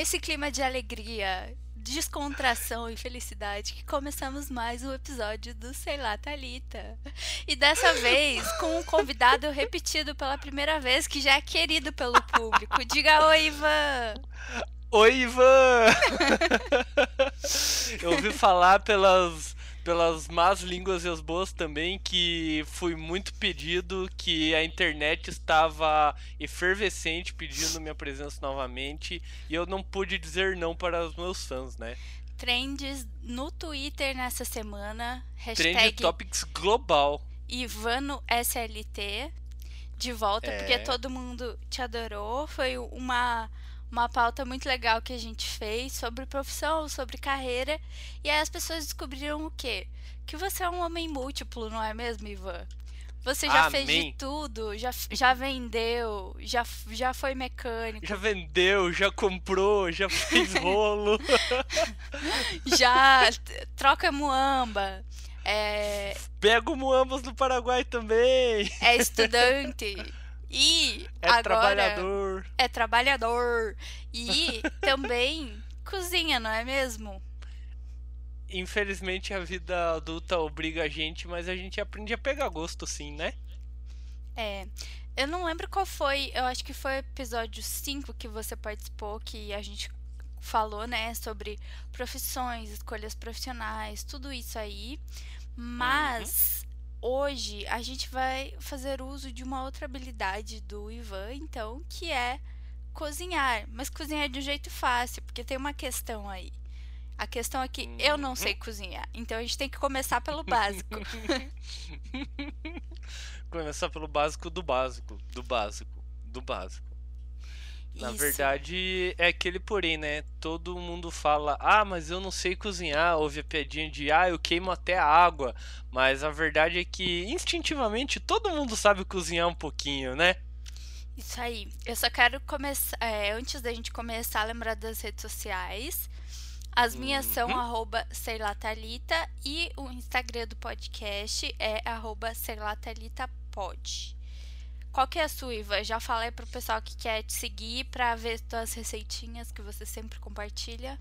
nesse clima de alegria, descontração e felicidade que começamos mais um episódio do Sei lá, Thalita. E dessa vez com um convidado repetido pela primeira vez, que já é querido pelo público. Diga oi, Ivan! Oi, Ivan! Eu ouvi falar pelas, pelas más línguas e as boas também que fui muito pedido, que a internet estava efervescente pedindo minha presença novamente e eu não pude dizer não para os meus fãs, né? Trends no Twitter nessa semana. Trend Hashtag Topics global. Ivano SLT. De volta, É. porque todo mundo te adorou. Foi uma, uma pauta muito legal que a gente fez sobre profissão, sobre carreira. E aí as pessoas descobriram o quê? Que você é um homem múltiplo, não é mesmo, Ivan? Você já fez de Amém. tudo, já, já vendeu, já, já foi mecânico, Já vendeu, já comprou, já fez rolo. já troca muamba, é, Pega Muambas do Paraguai também. é estudante e É agora trabalhador. é trabalhador e também cozinha, não é mesmo? Infelizmente a vida adulta obriga a gente, mas a gente aprende a pegar gosto sim, né? É. Eu não lembro qual foi, eu acho que foi o episódio 5 que você participou, que a gente falou, né, sobre profissões, escolhas profissionais, tudo isso aí. Mas hoje a gente vai fazer uso de uma outra habilidade do Ivan, então, que é cozinhar. Mas cozinhar de um jeito fácil, porque tem uma questão aí. A questão é que eu não sei cozinhar, então a gente tem que começar pelo básico. Começar pelo básico do básico, do básico, do básico. Na Isso. verdade, é aquele porém, né? Todo mundo fala, ah, mas eu não sei cozinhar. Houve a piadinha de, ah, eu queimo até a água. Mas a verdade é que, instintivamente, todo mundo sabe cozinhar um pouquinho, né? Isso aí. Eu só quero começar. é, antes da gente começar a lembrar das redes sociais. As minhas são Uhum. arroba serlatalita e o Instagram do podcast é arroba serlatalitapod. Qual que é a sua, Iva? Já falei pro pessoal que quer te seguir pra ver tuas receitinhas que você sempre compartilha.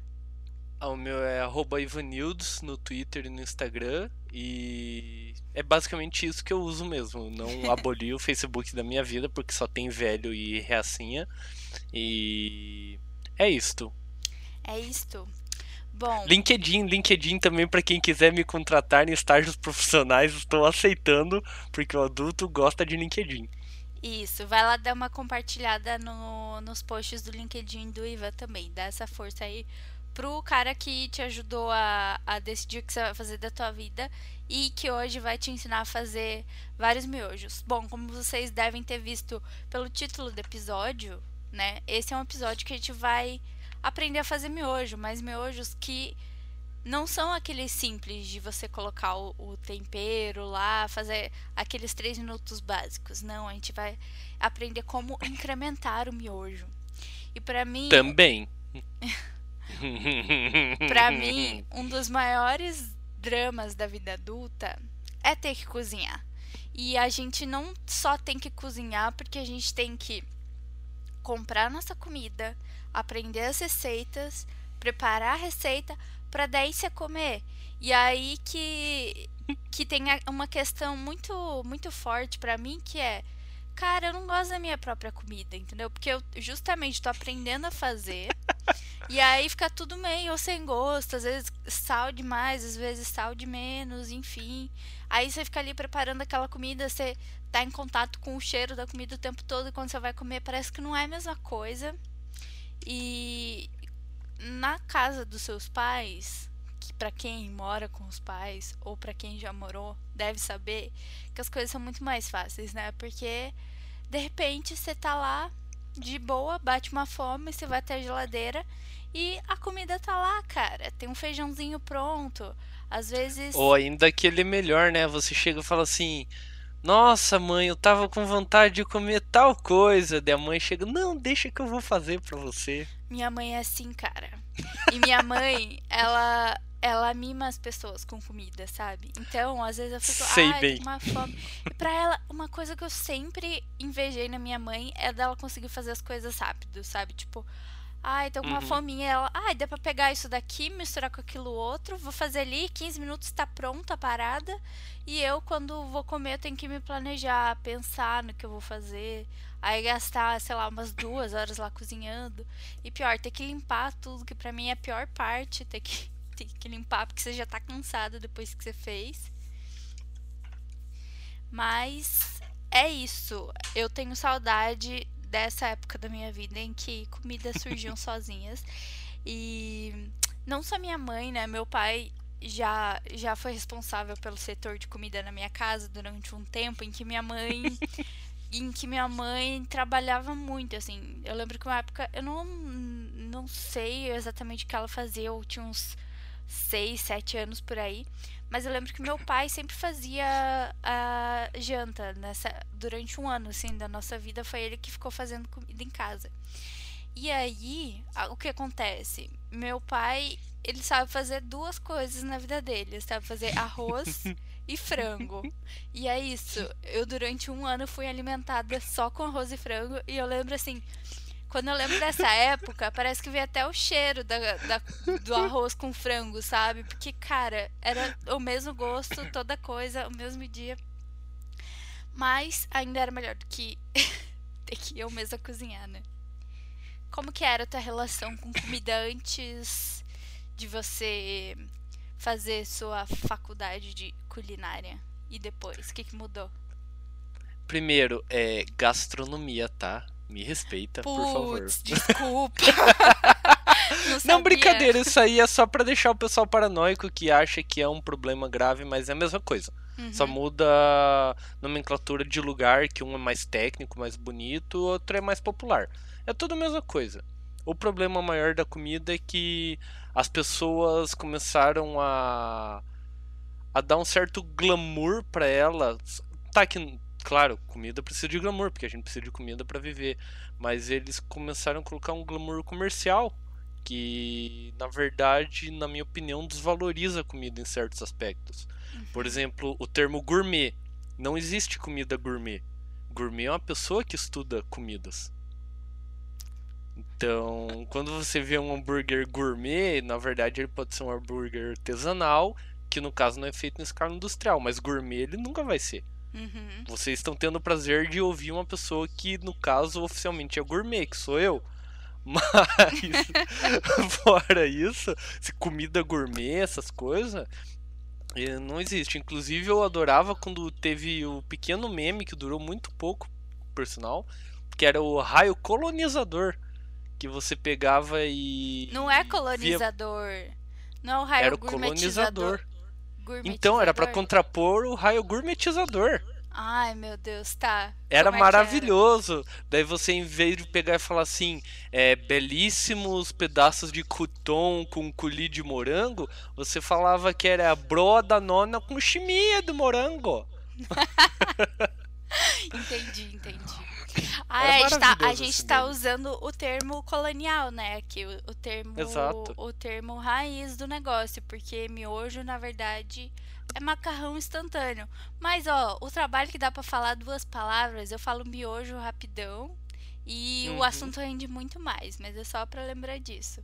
Ah, O meu é Ivanildos no Twitter e no Instagram. E é basicamente isso que eu uso mesmo. Não aboli o Facebook da minha vida, porque só tem velho e reacinha. E é isto. É isto. Bom, LinkedIn, LinkedIn também para quem quiser me contratar em estágios profissionais, estou aceitando, porque o adulto gosta de LinkedIn. Isso, vai lá dar uma compartilhada no, nos posts do LinkedIn do Ivan também. Dá essa força aí pro cara que te ajudou a, a decidir o que você vai fazer da tua vida e que hoje vai te ensinar a fazer vários miojos. Bom, como vocês devem ter visto pelo título do episódio, né? Esse é um episódio que a gente vai aprender a fazer miojo, mas miojos que não são aqueles simples de você colocar o, o tempero lá, fazer aqueles três minutos básicos. Não, a gente vai aprender como incrementar o miojo. E pra mim, Também. para mim, um dos maiores dramas da vida adulta é ter que cozinhar. E a gente não só tem que cozinhar porque a gente tem que comprar nossa comida, aprender as receitas, preparar a receita para daí você comer. E aí que que tem uma questão muito muito forte pra mim que é, cara, eu não gosto da minha própria comida, entendeu? Porque eu justamente tô aprendendo a fazer. E aí fica tudo meio sem gosto, às vezes sal demais, às vezes sal de menos, enfim. Aí você fica ali preparando aquela comida, você tá em contato com o cheiro da comida o tempo todo e quando você vai comer parece que não é a mesma coisa. E na casa dos seus pais, que para quem mora com os pais ou para quem já morou, deve saber que as coisas são muito mais fáceis, né? Porque de repente você tá lá de boa, bate uma fome, você vai até a geladeira e a comida tá lá, cara. Tem um feijãozinho pronto. Às vezes. Ou ainda aquele melhor, né? Você chega e fala assim: Nossa, mãe, eu tava com vontade de comer tal coisa. Daí a mãe chega, não, deixa que eu vou fazer pra você. Minha mãe é assim, cara. E minha mãe, ela ela mima as pessoas com comida, sabe? Então, às vezes eu fico, Sei ai, bem. uma fome. E pra ela, uma coisa que eu sempre invejei na minha mãe é dela conseguir fazer as coisas rápido, sabe? Tipo, ai, tô com uma Uhum. fominha. Ela, ai, dá pra pegar isso daqui, misturar com aquilo outro, vou fazer ali, 15 minutos tá pronta a parada. E eu, quando vou comer, eu tenho que me planejar, pensar no que eu vou fazer. Aí gastar, sei lá, umas duas horas lá cozinhando. E pior, ter que limpar tudo, que pra mim é a pior parte, ter que, ter que limpar porque você já tá cansado depois que você fez. Mas é isso. Eu tenho saudade dessa época da minha vida em que comidas surgiam sozinhas. E não só minha mãe, né? Meu pai já, já foi responsável pelo setor de comida na minha casa durante um tempo em que minha mãe em que minha mãe trabalhava muito, assim. Eu lembro que uma época, eu não, não sei exatamente o que ela fazia, eu tinha uns 6, 7 anos por aí. Mas eu lembro que meu pai sempre fazia a janta nessa, durante um ano, assim, da nossa vida. Foi ele que ficou fazendo comida em casa. E aí, o que acontece? Meu pai, ele sabe fazer duas coisas na vida dele. Ele sabe fazer arroz e frango. E é isso. Eu, durante um ano, fui alimentada só com arroz e frango. E eu lembro, assim, quando eu lembro dessa época, parece que veio até o cheiro da, da- do arroz com frango, sabe? Porque, cara, era o mesmo gosto, toda coisa, o mesmo dia. Mas ainda era melhor do que ter que eu mesma cozinhar, né? Como que era a tua relação com comida antes de você fazer sua faculdade de culinária? E depois, o que, que mudou? Primeiro, é gastronomia, tá? Me respeita, por favor. Desculpa. Não, Não, brincadeira, isso aí é só pra deixar o pessoal paranoico que acha que é um problema grave, mas é a mesma coisa. Só Uhum. muda a nomenclatura de lugar, que um é mais técnico, mais bonito, o outro é mais popular. É tudo a mesma coisa. O problema maior da comida é que as pessoas começaram a, a dar um certo glamour pra ela. Tá que, claro, comida precisa de glamour, porque a gente precisa de comida pra viver. Mas eles começaram a colocar um glamour comercial que, na verdade, na minha opinião, desvaloriza a comida em certos aspectos. Por exemplo, o termo gourmet. Não existe comida gourmet. Gourmet é uma pessoa que estuda comidas. Então, quando você vê um hambúrguer gourmet, na verdade ele pode ser um hambúrguer artesanal, que no caso não é feito em escala industrial, mas gourmet ele nunca vai ser. Uhum. Vocês estão tendo o prazer de ouvir uma pessoa que, no caso, oficialmente é gourmet, que sou eu. Mas, fora isso, se comida gourmet, essas coisas, eh, não existe. Inclusive, eu adorava quando teve o pequeno meme, que durou muito pouco, por sinal, que era o raio colonizador. Que você pegava e. Não é via- colonizador. Não é o raio Era o colonizador. Então, era Gourmetizador? contrapor o raio gourmetizador. Ai, meu Deus, tá. Era é maravilhoso. Daí você, em vez de pegar e falar assim, é, belíssimos pedaços de crouton com coulis de morango, você falava que era broa nona com chimia do morango. Entendi, entendi. Ah, a gente, tá, a gente esse tá usando o termo colonial, né? Aqui, o, o termo. Exato. O termo raiz do negócio, porque miojo, na verdade, é macarrão instantâneo. Mas, ó, o trabalho que dá pra falar duas palavras, eu falo miojo rapidão e Uhum. o assunto rende muito mais, mas é só pra lembrar disso.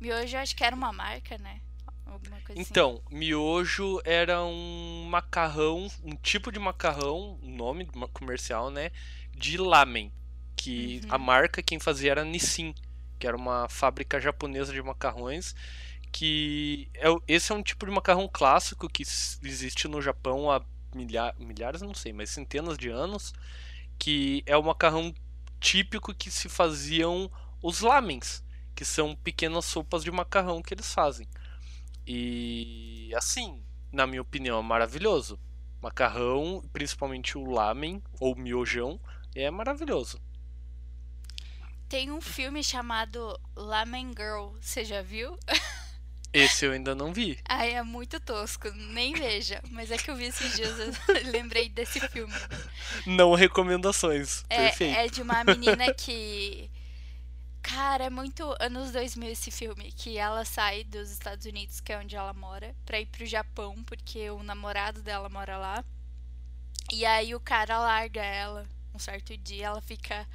Miojo, eu acho que era uma marca, né? Alguma coisa assim. Então, miojo era um macarrão, um tipo de macarrão, um nome comercial, né? De lamen. Que Uhum. a marca quem fazia era Nissin, que era uma fábrica japonesa de macarrões. Que é, esse é um tipo de macarrão clássico que existe no Japão há milha- milhares, não sei, mas centenas de anos. Que é o macarrão típico que se faziam os lamens, que são pequenas sopas de macarrão que eles fazem. E assim, na minha opinião, é maravilhoso. Macarrão, principalmente o lamen ou miojão, é maravilhoso. Tem um filme chamado Lamen Girl, você já viu? Esse eu ainda não vi. Ai, é muito tosco, nem veja. Mas é que eu vi esses dias, eu lembrei desse filme. Não recomendações. É, Perfeito. é de uma menina que. Cara, é muito anos 2000 esse filme. Que ela sai dos Estados Unidos, que é onde ela mora, pra ir pro Japão, porque o namorado dela mora lá. E aí o cara larga ela um certo dia, ela fica.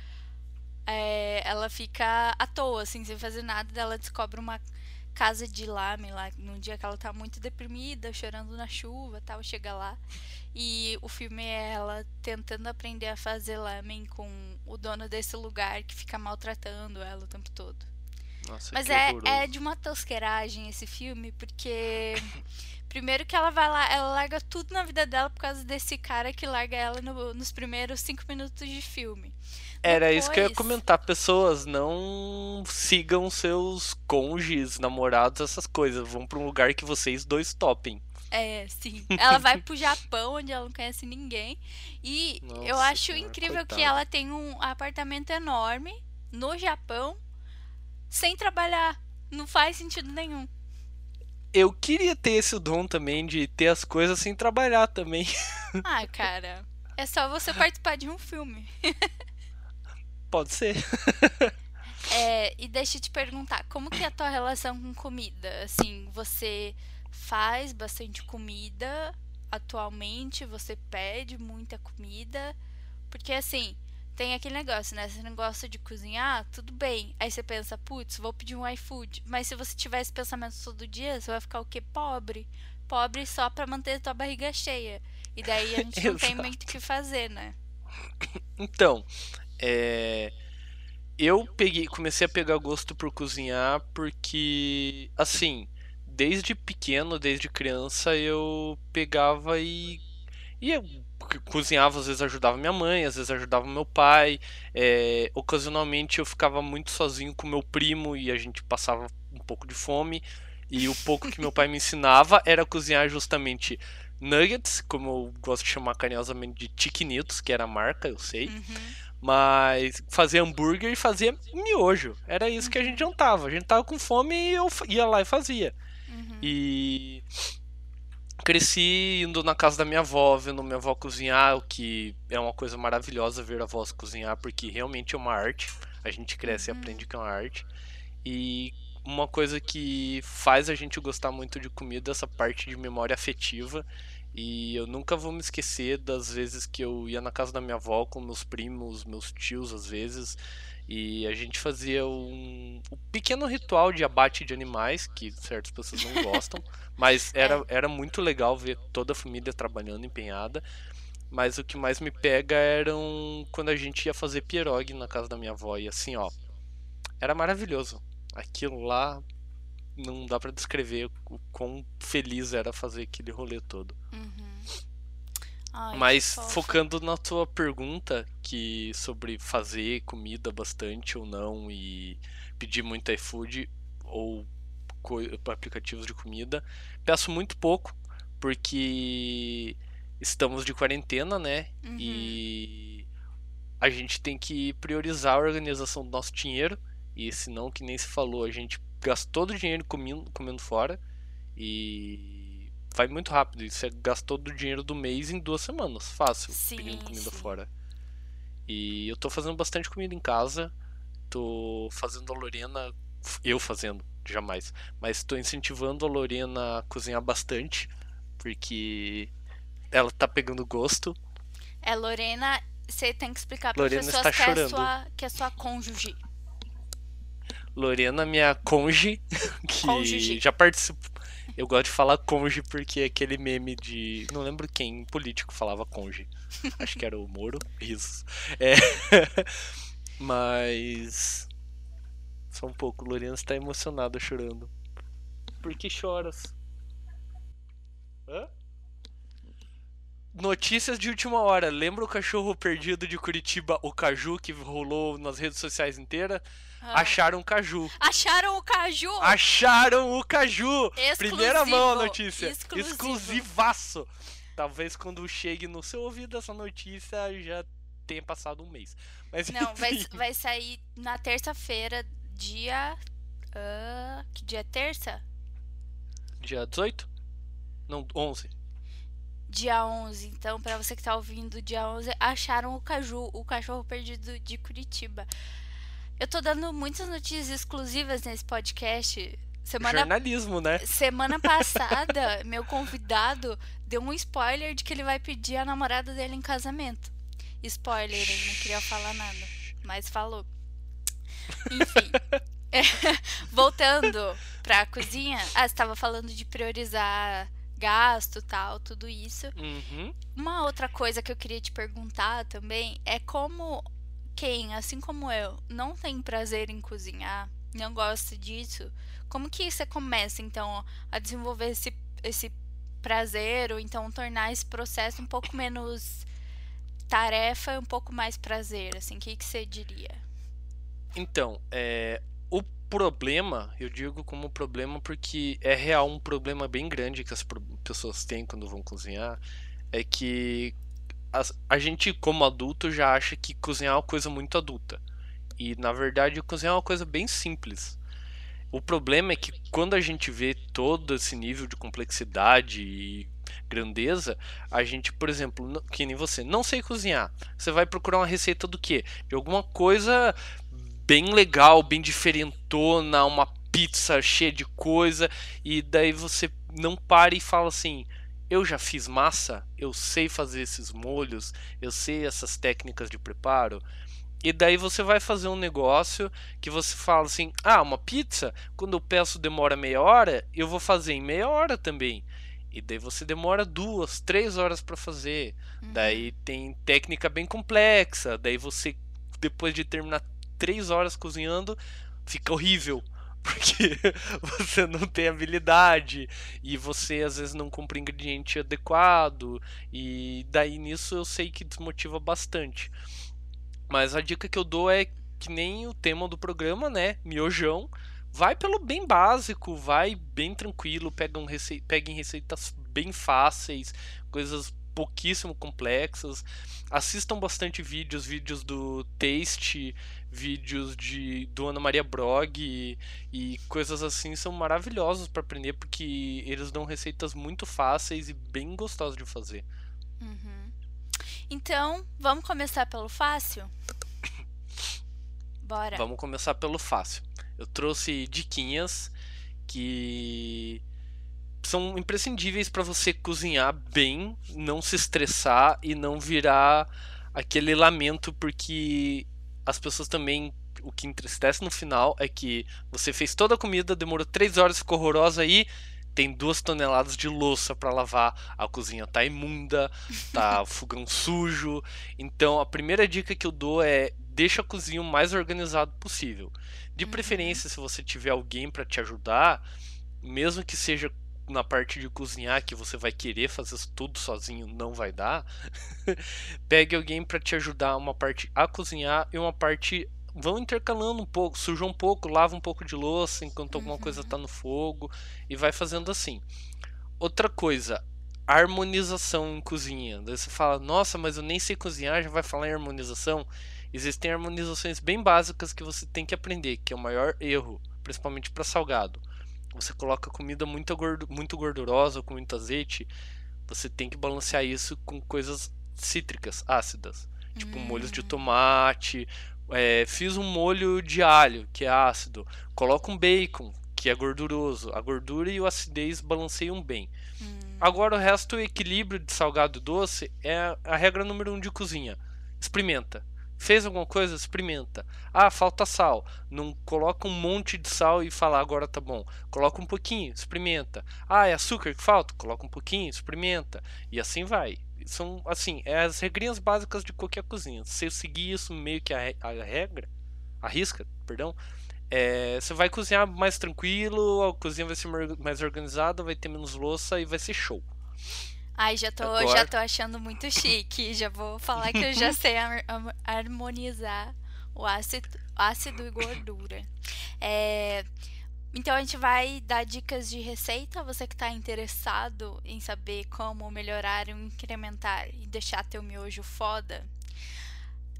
é, ela fica à toa, assim, sem fazer nada. Ela descobre uma casa de lame lá, num dia que ela tá muito deprimida, chorando na chuva tal, chega lá. E o filme é ela tentando aprender a fazer lamen com o dono desse lugar que fica maltratando ela o tempo todo. Nossa, Mas que é, horroroso. é de uma tosqueiragem esse filme, porque. Primeiro que ela vai lá, ela larga tudo na vida dela por causa desse cara que larga ela no- nos primeiros cinco minutos de filme. Era isso que eu ia Depois- comentar. Pessoas não sigam seus cônjuges, namorados, essas coisas. Vão pra um lugar que vocês dois topem. É, sim. Ela vai pro Japão, onde ela não conhece ninguém. E eu Nossa acho senhora, incrível que coitada. ela tem um apartamento enorme no Japão sem trabalhar. Não faz sentido nenhum. Eu queria ter esse dom também de ter as coisas sem trabalhar também. Ah, cara. É só você participar de um filme. Pode ser. É, e deixa eu te perguntar, como que é a tua relação com comida? Assim, você faz bastante comida atualmente? Você pede muita comida? Porque assim, tem aquele negócio, né? Você não gosta de cozinhar, tudo bem. Aí você pensa, putz, vou pedir um iFood. Mas se você tiver esse pensamento todo dia, você vai ficar o quê? Pobre. Pobre só pra manter a tua barriga cheia. E daí a gente não tem muito o que fazer, né? Então, é, eu peguei, comecei a pegar gosto por cozinhar porque, assim, desde pequeno, desde criança, eu pegava e ia cozinhava, às vezes ajudava minha mãe, às vezes ajudava meu pai. é, ocasionalmente eu ficava muito sozinho com meu primo e a gente passava um pouco de fome. E o pouco que meu pai me ensinava era cozinhar justamente nuggets, como eu gosto de chamar carinhosamente de chiquinitos, que era a marca, eu sei. Uhum. Mas fazia hambúrguer e fazia miojo. Era isso que a gente jantava. A gente tava com fome e eu ia lá e fazia. Uhum. E cresci indo na casa da minha avó, vendo minha avó cozinhar, o que é uma coisa maravilhosa ver a avó cozinhar, porque realmente é uma arte. A gente cresce e Uhum. aprende que é uma arte. E uma coisa que faz a gente gostar muito de comida é essa parte de memória afetiva. E eu nunca vou me esquecer das vezes que eu ia na casa da minha avó com meus primos, meus tios às vezes, e a gente fazia um, um pequeno ritual de abate de animais, que certas pessoas não gostam, mas era, era muito legal ver toda a família trabalhando empenhada. Mas o que mais me pega eram quando a gente ia fazer pierogi na casa da minha avó, e assim, ó, era maravilhoso. Aquilo lá não dá pra descrever o quão feliz era fazer aquele rolê todo. Uhum. Ai, Mas focando na tua pergunta que sobre fazer comida bastante ou não e pedir muito iFood ou aplicativos de comida, peço muito pouco porque estamos de quarentena, né? Uhum. E a gente tem que priorizar a organização do nosso dinheiro e senão, que nem se falou, a gente gastou todo o dinheiro comendo, comendo fora e vai muito rápido. Você gastou do dinheiro do mês em duas semanas, fácil, Sim, pedindo comida sim. fora. E eu tô fazendo bastante comida em casa, tô fazendo a Lorena, eu fazendo, jamais, mas tô incentivando a Lorena a cozinhar bastante, porque ela tá pegando gosto. É, Lorena, você tem que explicar para as pessoas que é, chorando. sua, que é sua cônjuge. Lorena, minha conge, que Cônjuge. já participou. Eu gosto de falar conge porque é aquele meme de. Não lembro quem político falava conge. Acho que era o Moro. Risos. É. Mas. Só um pouco. Lorena está emocionada chorando. Por que choras? Hã? Notícias de última hora. Lembra o cachorro perdido de Curitiba, o Caju, que rolou nas redes sociais inteiras? Ah. Acharam o Caju. Acharam o caju! Acharam o Caju! Primeira mão a Exclusivo, notícia. exclusivo. Exclusivaço. Talvez quando chegue no seu ouvido essa notícia já tenha passado um mês. Mas Não, vai, vai sair na terça-feira, dia. ah, que dia é terça? dia 18? Não, 11. Dia 11, então, para você que tá ouvindo, dia 11, acharam o Caju, o cachorro perdido de Curitiba. Eu tô dando muitas notícias exclusivas nesse podcast. Semana, Jornalismo, né? semana passada, meu convidado deu um spoiler de que ele vai pedir a namorada dele em casamento. Spoiler, ele não queria falar nada, mas falou. Enfim. Voltando pra cozinha. Ah, você tava falando de priorizar gasto tal, tudo isso. Uhum. Uma outra coisa que eu queria te perguntar também é como quem, assim como eu, não tem prazer em cozinhar, não gosta disso, como que você começa então a desenvolver esse, esse prazer ou então tornar esse processo um pouco menos tarefa e um pouco mais prazer, assim, o que, que você diria? Então, é, o problema, eu digo como problema porque é real um problema bem grande que as pessoas têm quando vão cozinhar, é que a, a gente como adulto já acha que cozinhar é uma coisa muito adulta. E na verdade cozinhar é uma coisa bem simples. O problema é que quando a gente vê todo esse nível de complexidade e grandeza, a gente, por exemplo, que nem você, não sei cozinhar. Você vai procurar uma receita do quê? De alguma coisa bem legal, bem diferentona, uma pizza cheia de coisa, e daí você não para e fala assim: eu já fiz massa, eu sei fazer esses molhos, eu sei essas técnicas de preparo. E daí você vai fazer um negócio que você fala assim: ah, uma pizza, quando eu peço demora meia hora, eu vou fazer em meia hora também. E daí você demora duas, três horas para fazer. Uhum. Daí tem técnica bem complexa. Daí você, depois de terminar três horas cozinhando, fica horrível. Porque você não tem habilidade e você às vezes não compra ingrediente adequado. E daí nisso eu sei que desmotiva bastante. Mas a dica que eu dou é que nem o tema do programa, né? Miojão. Vai pelo bem básico, vai bem tranquilo, pega, um rece... pega em receitas bem fáceis, coisas pouquíssimo complexas. Assistam bastante vídeos, vídeos do Taste, vídeos de do Ana Maria Brog e, e coisas assim são maravilhosos para aprender porque eles dão receitas muito fáceis e bem gostosas de fazer. Uhum. Então, vamos começar pelo fácil? Bora. Vamos começar pelo fácil. Eu trouxe diquinhas que são imprescindíveis para você cozinhar bem, não se estressar e não virar aquele lamento porque as pessoas também o que entristece no final é que você fez toda a comida, demorou três horas, ficou horrorosa aí tem duas toneladas de louça para lavar, a cozinha tá imunda, tá fogão sujo. Então a primeira dica que eu dou é deixa a cozinha o mais organizado possível. De uhum. preferência, se você tiver alguém para te ajudar, mesmo que seja na parte de cozinhar que você vai querer fazer tudo sozinho, não vai dar. Pegue alguém para te ajudar uma parte a cozinhar e uma parte vão intercalando um pouco, suja um pouco, lava um pouco de louça enquanto alguma uhum. coisa está no fogo e vai fazendo assim. Outra coisa, harmonização em cozinha. Daí você fala, nossa, mas eu nem sei cozinhar, já vai falar em harmonização. Existem harmonizações bem básicas que você tem que aprender, que é o maior erro, principalmente para salgado. Você coloca comida muito, gordo, muito gordurosa, com muito azeite, você tem que balancear isso com coisas cítricas, ácidas. Tipo hum. molhos de hum. tomate, é, fiz um molho de alho, que é ácido. Coloca um bacon, que é gorduroso. A gordura e o acidez balanceiam bem. Hum. Agora o resto, o equilíbrio de salgado e doce é a regra número um de cozinha. Experimenta. Fez alguma coisa? Experimenta. Ah, falta sal. Não coloca um monte de sal e fala agora tá bom. Coloca um pouquinho, experimenta. Ah, é açúcar que falta? Coloca um pouquinho, experimenta. E assim vai são assim, é as regrinhas básicas de qualquer cozinha. Se eu seguir isso meio que a, a regra, a risca, perdão, é, você vai cozinhar mais tranquilo, a cozinha vai ser mais organizada, vai ter menos louça e vai ser show. Ai, já tô, Agora... já tô achando muito chique. já vou falar que eu já sei harmonizar o ácido, ácido e gordura. É, então a gente vai dar dicas de receita. Você que está interessado em saber como melhorar, incrementar e deixar teu miojo foda,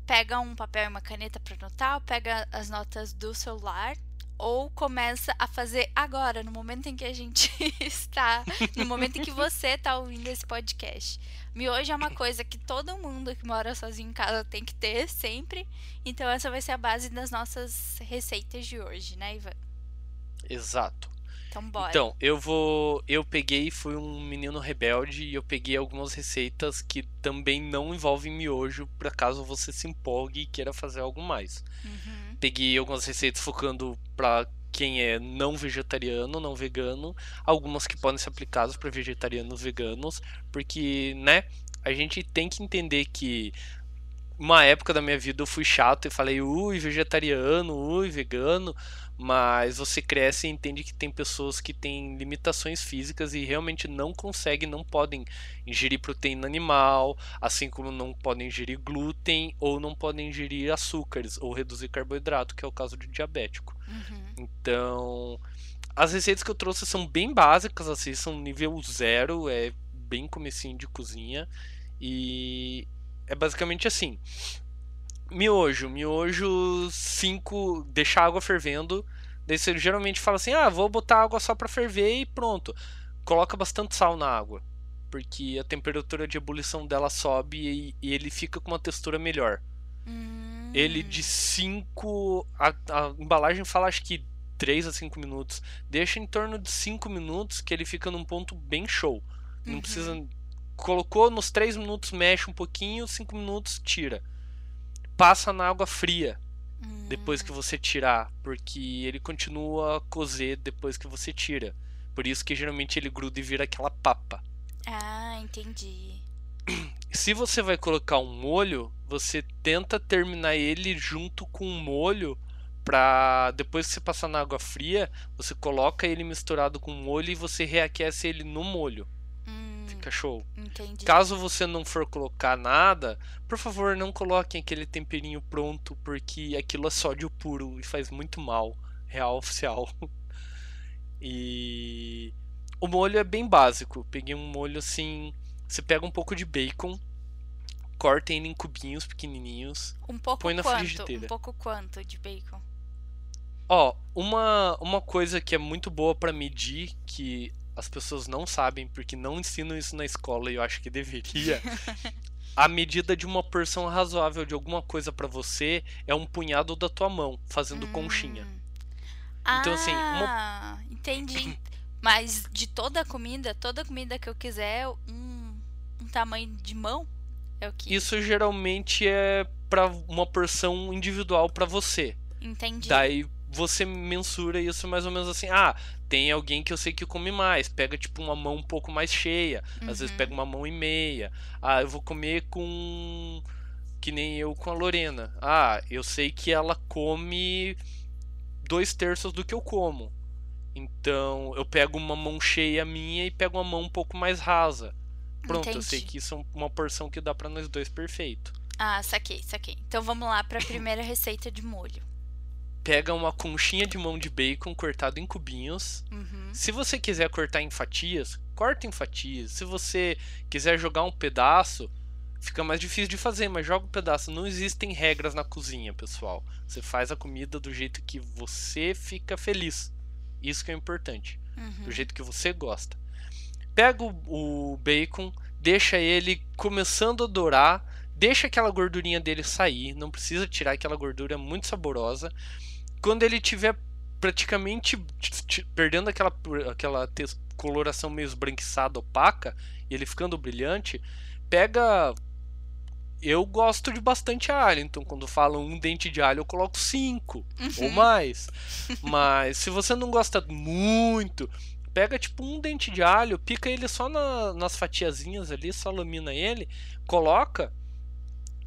pega um papel e uma caneta para anotar, pega as notas do celular ou começa a fazer agora, no momento em que a gente está, no momento em que você está ouvindo esse podcast. Miojo é uma coisa que todo mundo que mora sozinho em casa tem que ter sempre. Então essa vai ser a base das nossas receitas de hoje, né, Ivan? Exato. Então bora. Então, eu vou. Eu peguei, fui um menino rebelde e eu peguei algumas receitas que também não envolvem miojo, por acaso você se empolgue e queira fazer algo mais. Uhum. Peguei algumas receitas focando para quem é não vegetariano, não vegano, algumas que podem ser aplicadas para vegetarianos veganos, porque, né, a gente tem que entender que uma época da minha vida eu fui chato e falei, ui, vegetariano, ui, vegano, mas você cresce e entende que tem pessoas que têm limitações físicas e realmente não conseguem, não podem ingerir proteína animal, assim como não podem ingerir glúten ou não podem ingerir açúcares ou reduzir carboidrato, que é o caso de diabético. Uhum. Então, as receitas que eu trouxe são bem básicas, assim, são nível zero, é bem comecinho de cozinha e é basicamente assim. Miojo, miojo 5, deixar a água fervendo. Daí você geralmente fala assim: "Ah, vou botar água só para ferver e pronto". Coloca bastante sal na água, porque a temperatura de ebulição dela sobe e, e ele fica com uma textura melhor. Hum. Ele de 5. A, a, embalagem fala acho que 3 a 5 minutos. Deixa em torno de 5 minutos que ele fica num ponto bem show. Não Uhum. precisa. Colocou nos 3 minutos, mexe um pouquinho, 5 minutos, tira. Passa na água fria Hum. depois que você tirar, porque ele continua a cozer depois que você tira. Por isso que geralmente ele gruda e vira aquela papa. Ah, entendi. Se você vai colocar um molho, você tenta terminar ele junto com o molho pra depois que você passar na água fria, você coloca ele misturado com o molho e você reaquece ele no molho. Show. entendi. Caso você não for colocar nada, por favor, não coloquem aquele temperinho pronto, porque aquilo é sódio puro e faz muito mal. Real oficial. E o molho é bem básico. Peguei um molho assim. Você pega um pouco de bacon, corta ele em cubinhos pequenininhos. Um pouco põe na quanto? frigideira. Um pouco quanto de bacon? Ó, uma, uma coisa que é muito boa pra medir, que as pessoas não sabem porque não ensinam isso na escola e eu acho que deveria. A medida de uma porção razoável de alguma coisa pra você é um punhado da tua mão, fazendo conchinha. Hum. Então, assim, uma- Ah, entendi. Mas de toda a comida, toda a comida que eu quiser, um, um tamanho de mão é o que? Isso geralmente é pra uma porção individual pra você. Entendi. Daí você mensura isso mais ou menos assim: ah, tem alguém que eu sei que come mais, pega tipo uma mão um pouco mais cheia, às vezes Uhum. pega uma mão e meia. Ah, eu vou comer com. que nem eu com a Lorena. Ah, eu sei que ela come dois terços do que eu como. Então eu pego uma mão cheia minha e pego uma mão um pouco mais rasa. Pronto, eu sei Entendi. que isso é uma porção que dá pra nós dois perfeito. Ah, saquei, saquei. Então vamos lá para a primeira receita de molho. Pega uma conchinha de mão de bacon cortado em cubinhos. Uhum. Se você quiser cortar em fatias, corta em fatias. Se você quiser jogar um pedaço, fica mais difícil de fazer, mas joga um pedaço. Não existem regras na cozinha, pessoal. Você faz a comida do jeito que você fica feliz. Isso que é importante. Uhum. Do jeito que você gosta. Pega o, o bacon, deixa ele começando a dourar, deixa aquela gordurinha dele sair, não precisa tirar aquela gordura é muito saborosa. Quando ele tiver praticamente perdendo aquela, aquela coloração meio esbranquiçada, opaca, e ele ficando brilhante, pega. Eu gosto de bastante alho, então quando falam um dente de alho eu coloco cinco ou mais. Mas se você não gosta muito, pega tipo um dente de alho, pica ele só na- nas fatiazinhas ali, só lamina ele, coloca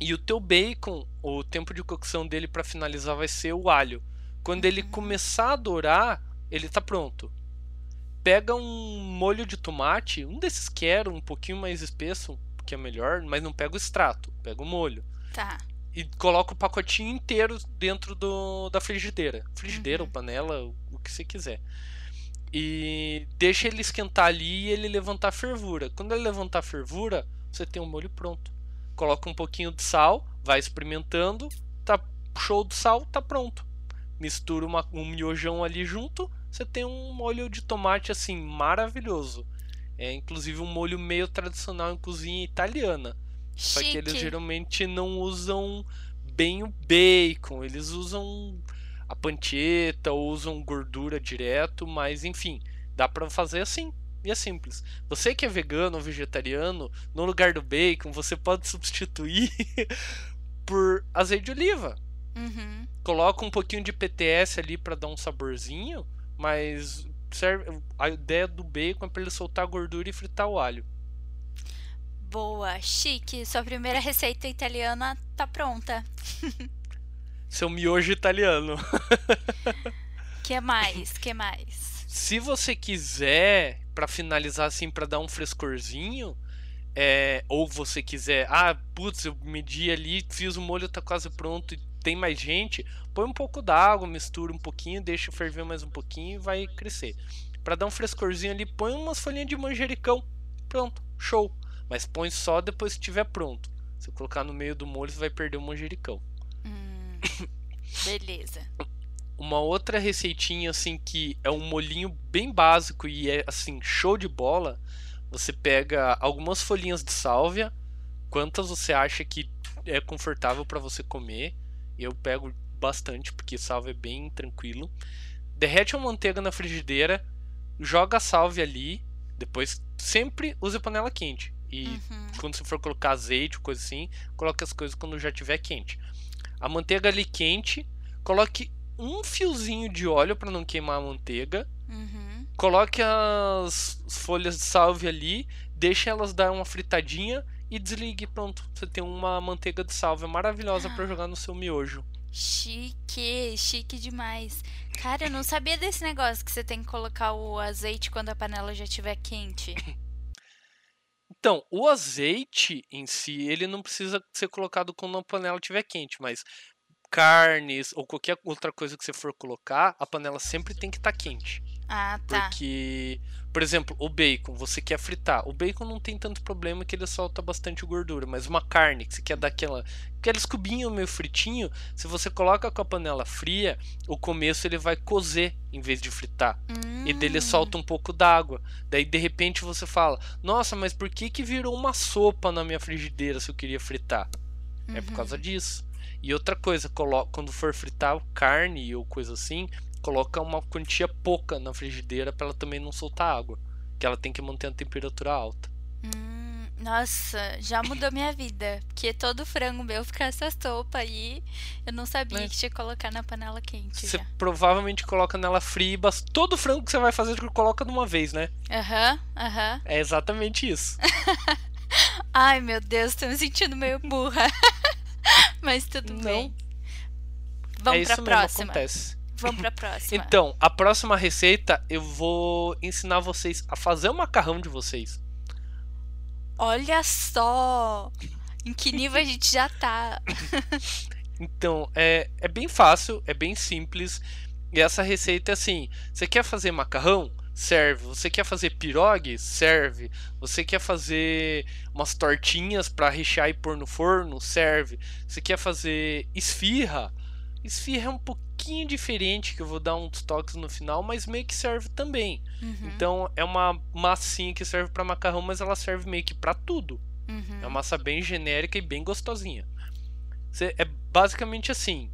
e o teu bacon, o tempo de cocção dele para finalizar vai ser o alho. Quando ele começar a dourar, ele tá pronto. Pega um molho de tomate, um desses quero, um pouquinho mais espesso, que é melhor, mas não pega o extrato, pega o molho Tá. e coloca o pacotinho inteiro dentro do, da frigideira. Frigideira Uhum. ou panela, o que você quiser. E deixa ele esquentar ali e ele levantar a fervura. Quando ele levantar a fervura, você tem o molho pronto. Coloca um pouquinho de sal, vai experimentando, tá show de sal, tá pronto. Mistura uma, um miojão ali junto, você tem um molho de tomate assim maravilhoso. É inclusive um molho meio tradicional em cozinha italiana. Chique. Só que eles geralmente não usam bem o bacon, eles usam a panceta ou usam gordura direto, mas enfim, dá para fazer assim. E é simples. Você que é vegano ou vegetariano, no lugar do bacon, você pode substituir por azeite de oliva. Uhum. Coloca um pouquinho de PTS ali para dar um saborzinho, mas serve, a ideia do bacon é para ele soltar a gordura e fritar o alho. Boa, chique. Sua primeira receita italiana tá pronta. Seu miojo italiano. Que mais? Que mais? Se você quiser, para finalizar assim, para dar um frescorzinho, é, ou você quiser, ah, putz, eu medi ali, fiz o molho, tá quase pronto e tem mais gente, põe um pouco d'água, mistura um pouquinho, deixa ferver mais um pouquinho e vai crescer. Para dar um frescorzinho ali, põe umas folhinhas de manjericão. Pronto, show. Mas põe só depois que estiver pronto. Se colocar no meio do molho, você vai perder o manjericão. Hum, beleza. Uma outra receitinha assim que é um molinho bem básico e é assim show de bola. Você pega algumas folhinhas de sálvia, quantas você acha que é confortável para você comer. Eu pego bastante porque sálvia é bem tranquilo. Derrete a manteiga na frigideira, joga a sálvia ali, depois sempre use panela quente. E Uhum. quando você for colocar azeite coisa assim, coloque as coisas quando já estiver quente. A manteiga ali quente, coloque um fiozinho de óleo para não queimar a manteiga. Uhum. Coloque as folhas de salvia ali, deixe elas dar uma fritadinha e desligue. Pronto, você tem uma manteiga de salvia maravilhosa para jogar no seu miojo. Chique, chique demais. Cara, eu não sabia desse negócio que você tem que colocar o azeite quando a panela já estiver quente. Então, o azeite em si, ele não precisa ser colocado quando a panela estiver quente, mas carnes ou qualquer outra coisa que você for colocar, a panela sempre tem que estar quente. Ah, tá. Porque, por exemplo, o bacon, você quer fritar. O bacon não tem tanto problema que ele solta bastante gordura, mas uma carne que você quer dar aquela, aquele escubinho meio fritinho, se você coloca com a panela fria, o começo ele vai cozer em vez de fritar. E dele Hum, solta um pouco d'água. Daí de repente você fala: "Nossa, mas por que que virou uma sopa na minha frigideira se eu queria fritar?" É por uhum. causa disso. E outra coisa, quando for fritar carne ou coisa assim, coloca uma quantia pouca na frigideira para ela também não soltar água, que ela tem que manter a temperatura alta. Hum, nossa, já mudou minha vida. Porque todo frango meu fica essa sopa aí. Eu não sabia Né? que tinha que colocar na panela quente Você já. provavelmente coloca nela fria e todo frango que você vai fazer você coloca de uma vez, né? Aham, aham. É exatamente isso. Ai, meu Deus, tô me sentindo meio burra. Mas tudo Não. bem. é Vamos isso pra próxima. acontece. Vamos pra próxima. Então, a próxima receita eu vou ensinar vocês a fazer o macarrão de vocês. Olha só! Em que nível a gente já tá? Então, é, é bem fácil, é bem simples. E essa receita é assim: você quer fazer macarrão? Serve. Você quer fazer pirogue? Serve. Você quer fazer umas tortinhas para rechear e pôr no forno? Serve. Você quer fazer esfirra? Esfirra é um pouquinho diferente, que eu vou dar uns toques no final, mas meio que serve também. Uhum, Então, é uma massinha que serve para macarrão, mas ela serve meio que para tudo. uhum. É uma massa bem genérica e bem gostosinha. É basicamente assim.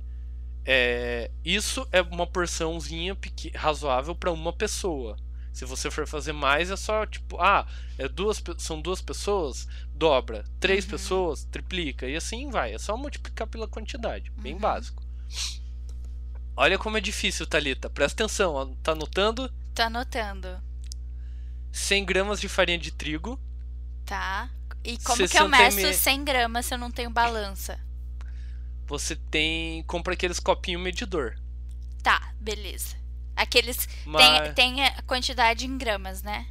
é, isso é uma porçãozinha razoável para uma pessoa. Se você for fazer mais, é só tipo, ah, é duas, são duas pessoas, dobra. Três Uhum. pessoas, triplica. E assim vai. É só multiplicar pela quantidade. Bem Uhum. básico. Olha como é difícil, Thalita. Presta atenção. Tá anotando? Tô anotando. 100 gramas de farinha de trigo. Tá. E como que eu 60 meço ml. 100 gramas se eu não tenho balança? Você tem. Compra aqueles copinho medidor. Tá, beleza. Aqueles. Mas... Tem, tem a quantidade em gramas, né?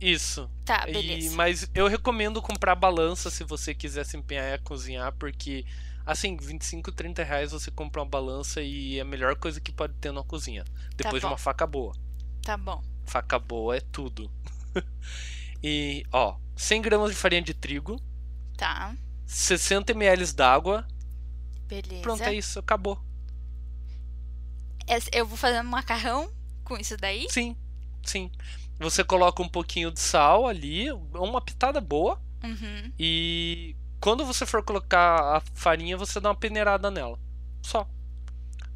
Isso. Tá, E- beleza. mas eu recomendo comprar balança se você quiser se empenhar a cozinhar, porque assim, 25, 30 reais você compra uma balança e é a melhor coisa que pode ter na cozinha. Depois de bom. uma faca boa. Tá bom. Faca boa é tudo. e, ó, 100 gramas de farinha de trigo, Tá. 60 ml d'água. Beleza. Pronto, é isso, acabou. Eu vou fazer um macarrão com isso daí? Sim, sim. Você coloca um pouquinho de sal ali, uma pitada boa. Uhum. E quando você for colocar a farinha, você dá uma peneirada nela. Só.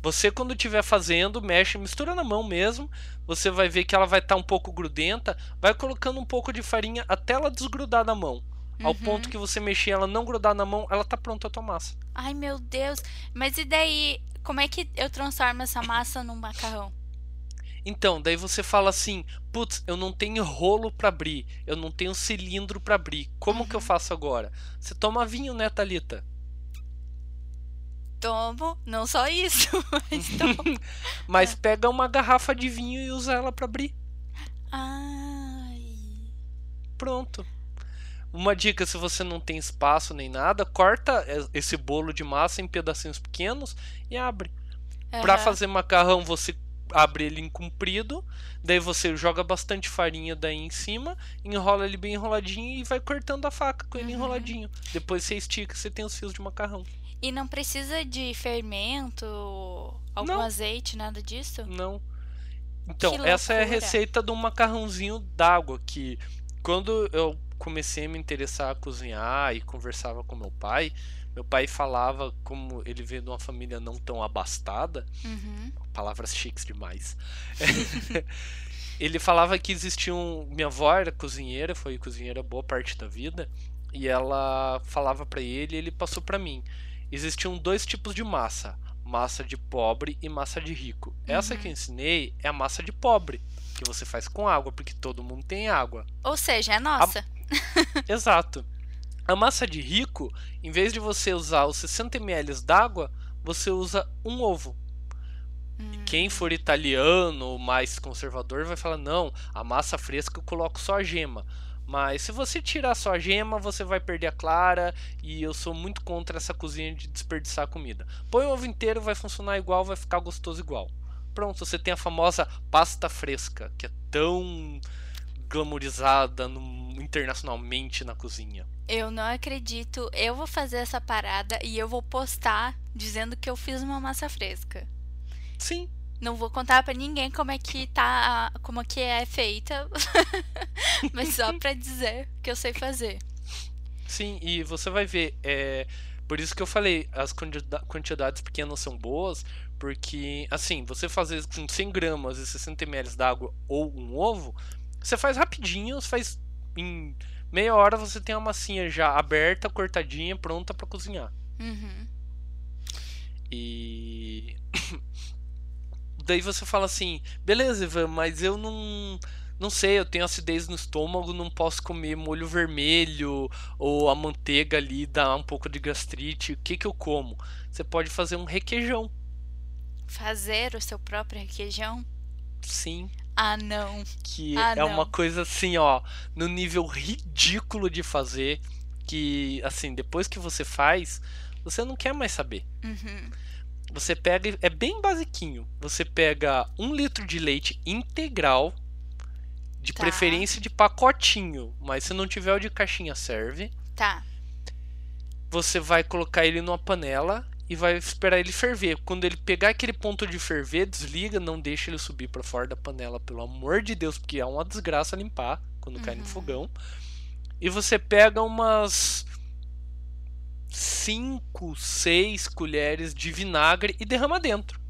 Você, quando estiver fazendo, mexe, mistura na mão mesmo. Você vai ver que ela vai estar tá um pouco grudenta. Vai colocando um pouco de farinha até ela desgrudar da mão. Uhum. Ao ponto que você mexer ela não grudar na mão, ela tá pronta a tua massa. Ai, meu Deus. Mas e daí, como é que eu transformo essa massa num macarrão? Então, daí você fala assim: putz, eu não tenho rolo para abrir, eu não tenho cilindro para abrir. Como uhum. que eu uhum. faço agora? Você toma vinho, né, Thalita? Tomo, não só isso, mas tomo. mas é. pega uma garrafa de vinho e usa ela para abrir. Ai. Pronto. Uma dica, se você não tem espaço nem nada, corta esse bolo de massa em pedacinhos pequenos e abre. Uhum. Para fazer macarrão, você abre ele em comprido, daí você joga bastante farinha daí em cima, enrola ele bem enroladinho e vai cortando a faca com ele uhum. enroladinho. Depois você estica, você tem os fios de macarrão. E não precisa de fermento, algum não. azeite, nada disso? Não. Então, essa é a receita do macarrãozinho d'água que quando eu comecei a me interessar a cozinhar e conversava com meu pai, meu pai falava como ele veio de uma família não tão abastada, uhum. palavras chiques demais. ele falava que existiam. Minha avó era cozinheira, foi cozinheira boa parte da vida, e ela falava para ele, e ele passou para mim. Existiam dois tipos de massa: massa de pobre e massa de rico. Uhum. Essa que eu ensinei é a massa de pobre, que você faz com água, porque todo mundo tem água. Ou seja, é nossa. A... Exato. A massa de rico, em vez de você usar os 60 ml d'água, você usa um ovo. Hum. Quem for italiano ou mais conservador vai falar: não, a massa fresca eu coloco só a gema. Mas se você tirar só a gema, você vai perder a clara. E eu sou muito contra essa cozinha de desperdiçar comida. Põe o ovo inteiro, vai funcionar igual, vai ficar gostoso igual. Pronto, você tem a famosa pasta fresca, que é tão glamourizada no, internacionalmente na cozinha. Eu não acredito. Eu vou fazer essa parada e eu vou postar dizendo que eu fiz uma massa fresca. Sim. Não vou contar para ninguém como é que tá, como é que é feita, mas só para dizer que eu sei fazer. Sim, e você vai ver, é, por isso que eu falei, as quantidades pequenas são boas, porque, assim, você fazer com 100 gramas e 60 ml d'água ou um ovo, você faz rapidinho, você faz em meia hora você tem a massinha já aberta, cortadinha, pronta para cozinhar. Uhum. E daí você fala assim, beleza, Ivan, mas eu não não sei, eu tenho acidez no estômago, não posso comer molho vermelho ou a manteiga ali dá um pouco de gastrite. O que que eu como? Você pode fazer um requeijão. Fazer o seu próprio requeijão? Sim. Ah, não. Que ah, é não. uma coisa assim, ó, no nível ridículo de fazer, que assim, depois que você faz, você não quer mais saber. Uhum. Você pega, é bem basiquinho. Você pega um litro de leite integral, de tá. preferência de pacotinho, mas se não tiver o de caixinha serve. Tá. Você vai colocar ele numa panela e vai esperar ele ferver. Quando ele pegar aquele ponto de ferver, desliga, não deixa ele subir para fora da panela, pelo amor de Deus, porque é uma desgraça limpar quando uhum. cai no uhum. fogão. E você pega umas 5, 6 colheres de vinagre e derrama dentro.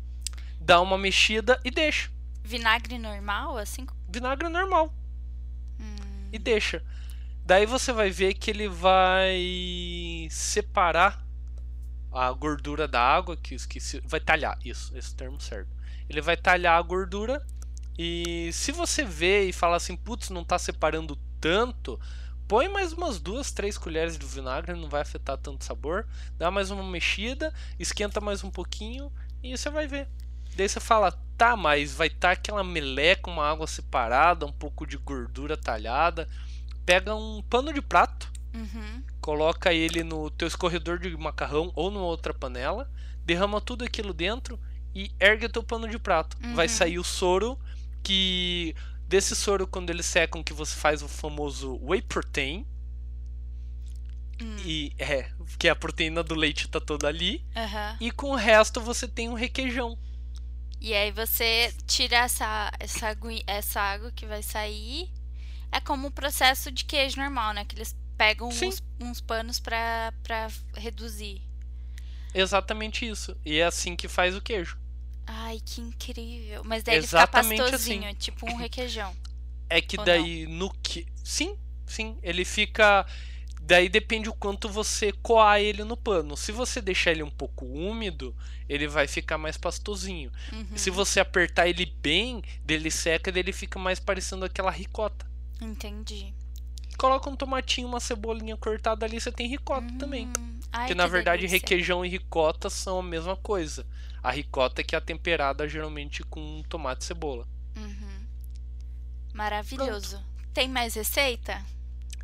Dá uma mexida e deixa. Vinagre normal, assim? Vinagre normal. Hum. E deixa. Daí você vai ver que ele vai separar a gordura da água, que esqueci, vai talhar, isso, esse termo certo. Ele vai talhar a gordura e se você vê e fala assim, putz, não está separando tanto, Põe mais umas duas, três colheres de vinagre, não vai afetar tanto o sabor. Dá mais uma mexida, esquenta mais um pouquinho e você vai ver. Daí você fala, tá, mas vai estar tá aquela meleca, uma água separada, um pouco de gordura talhada. Pega um pano de prato, uhum. Coloca ele no teu escorredor de macarrão ou numa outra panela, derrama tudo aquilo dentro e ergue teu pano de prato. Uhum. Vai sair o soro que Desse soro, quando eles secam, que você faz o famoso whey protein. Hum. E é, que a proteína do leite tá toda ali. Uhum. E com o resto você tem um requeijão. E aí você tira essa, essa, essa água que vai sair. É como o processo de queijo normal, né? Que eles pegam uns, uns panos pra, pra reduzir. Exatamente isso. E é assim que faz o queijo. Ai, que incrível. Mas daí ele Exatamente fica pastosinho, assim. tipo um requeijão. É que Ou daí no que. Sim, sim. Ele fica. Daí depende o quanto você coar ele no pano. Se você deixar ele um pouco úmido, ele vai ficar mais pastosinho. Uhum. Se você apertar ele bem, dele seca, dele fica mais parecendo aquela ricota. Entendi. Coloca um tomatinho, uma cebolinha cortada ali, você tem ricota também. Hum, ai, Porque na que verdade delícia. requeijão e ricota são a mesma coisa. A ricota é que é temperada geralmente com tomate e cebola. Uhum. Maravilhoso. Tem mais receita?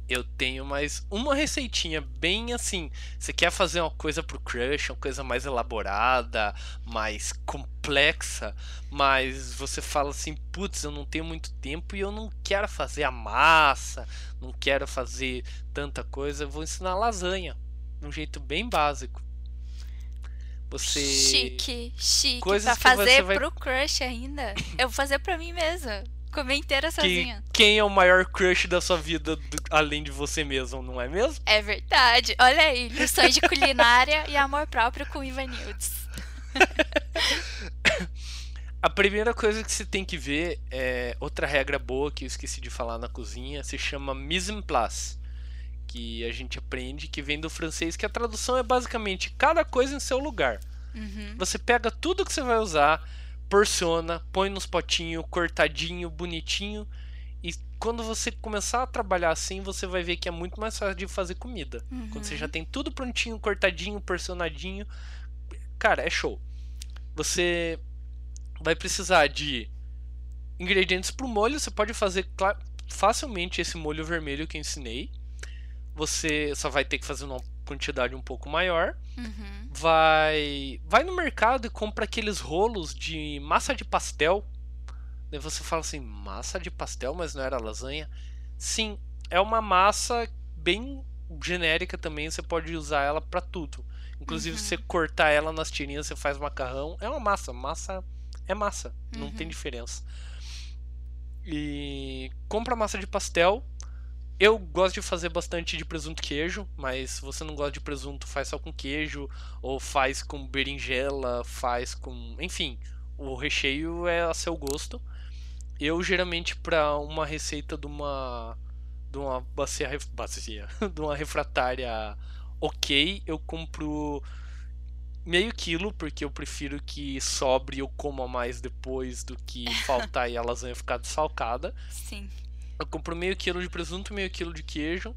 Eu tenho mais uma receitinha bem assim. Você quer fazer uma coisa pro crush, uma coisa mais elaborada, mais complexa, mas você fala assim, putz, eu não tenho muito tempo e eu não quero fazer a massa, não quero fazer tanta coisa, eu vou ensinar lasanha, de um jeito bem básico. Você Chique, chique. Coisas pra fazer vai- pro crush ainda. Eu vou fazer pra mim mesma. Comer inteira que sozinha. quem é o maior crush da sua vida do- além de você mesmo, não é mesmo? É verdade. Olha aí, lições de culinária e amor próprio com Ivanildes. A primeira coisa que você tem que ver é outra regra boa que eu esqueci de falar na cozinha, se chama mise en place, que a gente aprende que vem do francês, que a tradução é basicamente cada coisa em seu lugar. Uhum. Você pega tudo que você vai usar, porciona, põe nos potinhos, cortadinho, bonitinho, e quando você começar a trabalhar assim, você vai ver que é muito mais fácil de fazer comida. Quando você Uhum. já tem tudo prontinho, cortadinho, porcionadinho, cara, é show. Você vai precisar de ingredientes para o molho. Você pode fazer facilmente esse molho vermelho que eu ensinei. Você só vai ter que fazer uma quantidade um pouco maior. Uhum. Vai, vai no mercado e compra aqueles rolos de massa de pastel. Daí você fala assim, massa de pastel, mas não era lasanha? Sim, é uma massa bem genérica também. Você pode usar ela para tudo. Inclusive, Uhum. você cortar ela nas tirinhas, você faz macarrão. É uma massa. Massa é massa. Não tem Uhum. diferença. E compra massa de pastel. Eu gosto de fazer bastante de presunto queijo, mas se você não gosta de presunto, faz só com queijo, ou faz com berinjela, faz com. Enfim, o recheio é a seu gosto. Eu geralmente, para uma receita de uma. de uma bacia. bacia de uma refratária ok, eu compro meio quilo, porque eu prefiro que sobre e eu coma mais depois do que faltar e a lasanha ficar desfalcada. Sim. Eu compro meio quilo de presunto, meio quilo de queijo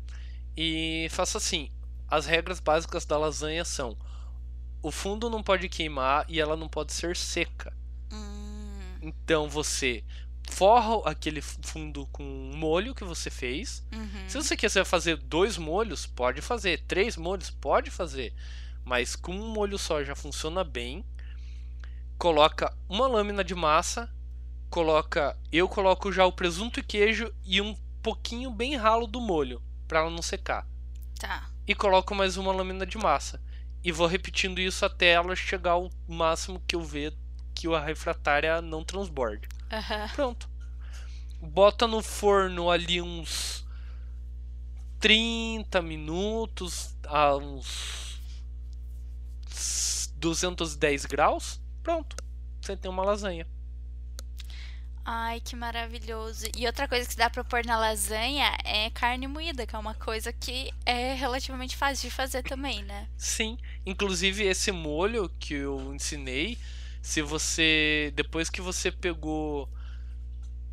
e faço assim. As regras básicas da lasanha são: o fundo não pode queimar e ela não pode ser seca. Hum, Então você forra aquele fundo com um molho que você fez. uhum. Se você quiser fazer dois molhos, pode fazer. Três molhos, pode fazer. Mas com um molho só já funciona bem. Coloca uma lâmina de massa. Coloca. Eu coloco já o presunto e queijo e um pouquinho bem ralo do molho. Pra ela não secar. Tá. E coloco mais uma lâmina de massa. E vou repetindo isso até ela chegar ao máximo que eu ver que a refratária não transborde. Aham. Pronto. Bota no forno ali uns 30 minutos a uns 210 graus. Pronto. Você tem uma lasanha. Ai, que maravilhoso. E outra coisa que dá pra pôr na lasanha é carne moída, que é uma coisa que é relativamente fácil de fazer também, né? Sim. Inclusive esse molho que eu ensinei, se você depois que você pegou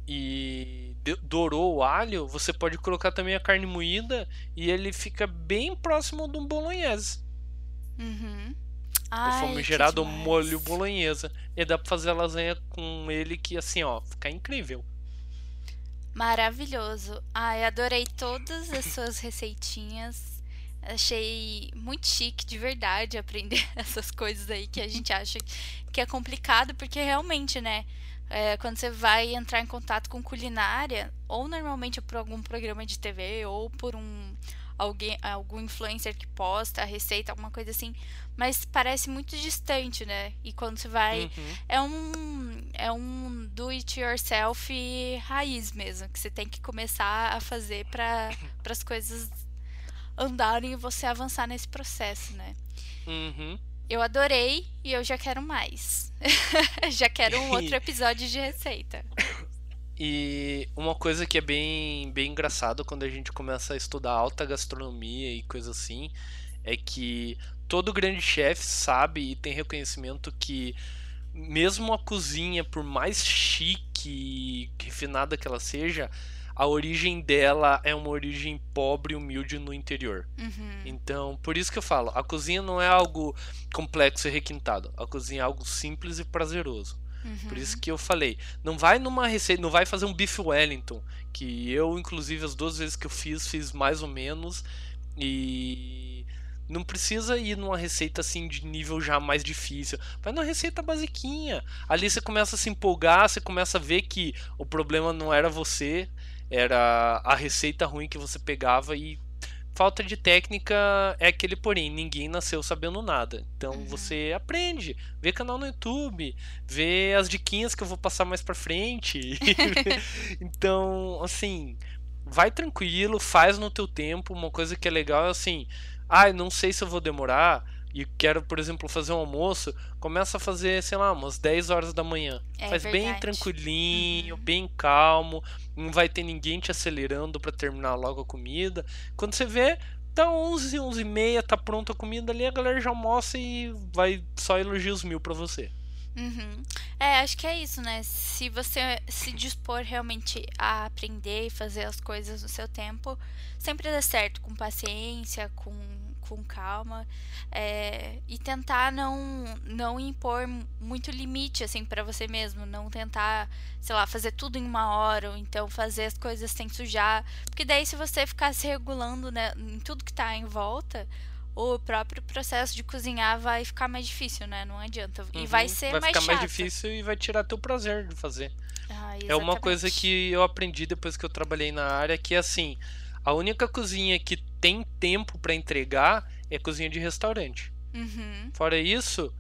e dourou o alho, você pode colocar também a carne moída e ele fica bem próximo de um bolonhese. Uhum. O Ai, que famigerado molho bolonhesa. E dá pra fazer a lasanha com ele que assim, ó, fica incrível. Maravilhoso. Ai, adorei todas as suas receitinhas. Achei muito chique, de verdade, aprender essas coisas aí que a gente acha que é complicado, porque realmente, né? é, quando você vai entrar em contato com culinária, ou normalmente por algum programa de TV, ou por um alguém, algum influencer que posta a receita, alguma coisa assim, mas parece muito distante, né? E quando você vai, Uhum. é um é um do it yourself raiz mesmo, que você tem que começar a fazer para as coisas andarem e você avançar nesse processo, né? Uhum. Eu adorei e eu já quero mais. já quero um outro episódio de receita. E uma coisa que é bem, bem engraçado quando a gente começa a estudar alta gastronomia e coisa assim, é que todo grande chefe sabe e tem reconhecimento que mesmo a cozinha, por mais chique e refinada que ela seja, a origem dela é uma origem pobre e humilde no interior. Uhum. Então, por isso que eu falo, a cozinha não é algo complexo e requintado. A cozinha é algo simples e prazeroso. Uhum. Por isso que eu falei, não vai numa receita, não vai fazer um bife Wellington, que eu inclusive as duas vezes que eu fiz, fiz mais ou menos e não precisa ir numa receita assim de nível já mais difícil. Vai numa receita basiquinha. Ali você começa a se empolgar, você começa a ver que o problema não era você, era a receita ruim que você pegava e falta de técnica é aquele porém, ninguém nasceu sabendo nada. Então Uhum. você aprende, vê canal no YouTube, vê as diquinhas que eu vou passar mais pra frente. então, assim, vai tranquilo, faz no teu tempo. Uma coisa que é legal é assim, ah, não sei se eu vou demorar e quero, por exemplo, fazer um almoço, começa a fazer, sei lá, umas 10 horas da manhã. É Faz bem verdade. tranquilinho, Uhum. bem calmo, não vai ter ninguém te acelerando pra terminar logo a comida. Quando você vê, dá 11, 11 e meia, tá pronta a comida ali, a galera já almoça e vai só elogios mil pra você. Uhum. É, acho que é isso, né? Se você se dispor realmente a aprender e fazer as coisas no seu tempo, sempre dá certo, com paciência, com, com calma, é, e tentar não, não impor muito limite, assim, pra você mesmo, não tentar, sei lá, fazer tudo em uma hora, ou então fazer as coisas sem sujar, porque daí se você ficar se regulando, né, em tudo que tá em volta, o próprio processo de cozinhar vai ficar mais difícil, né? Não adianta. E vai Uhum. ser vai mais ficar mais chato. difícil e vai tirar teu prazer de fazer. Ah, É uma coisa que eu aprendi depois que eu trabalhei na área, que é assim, a única cozinha que tem tempo pra entregar é cozinha de restaurante. Uhum. Fora isso,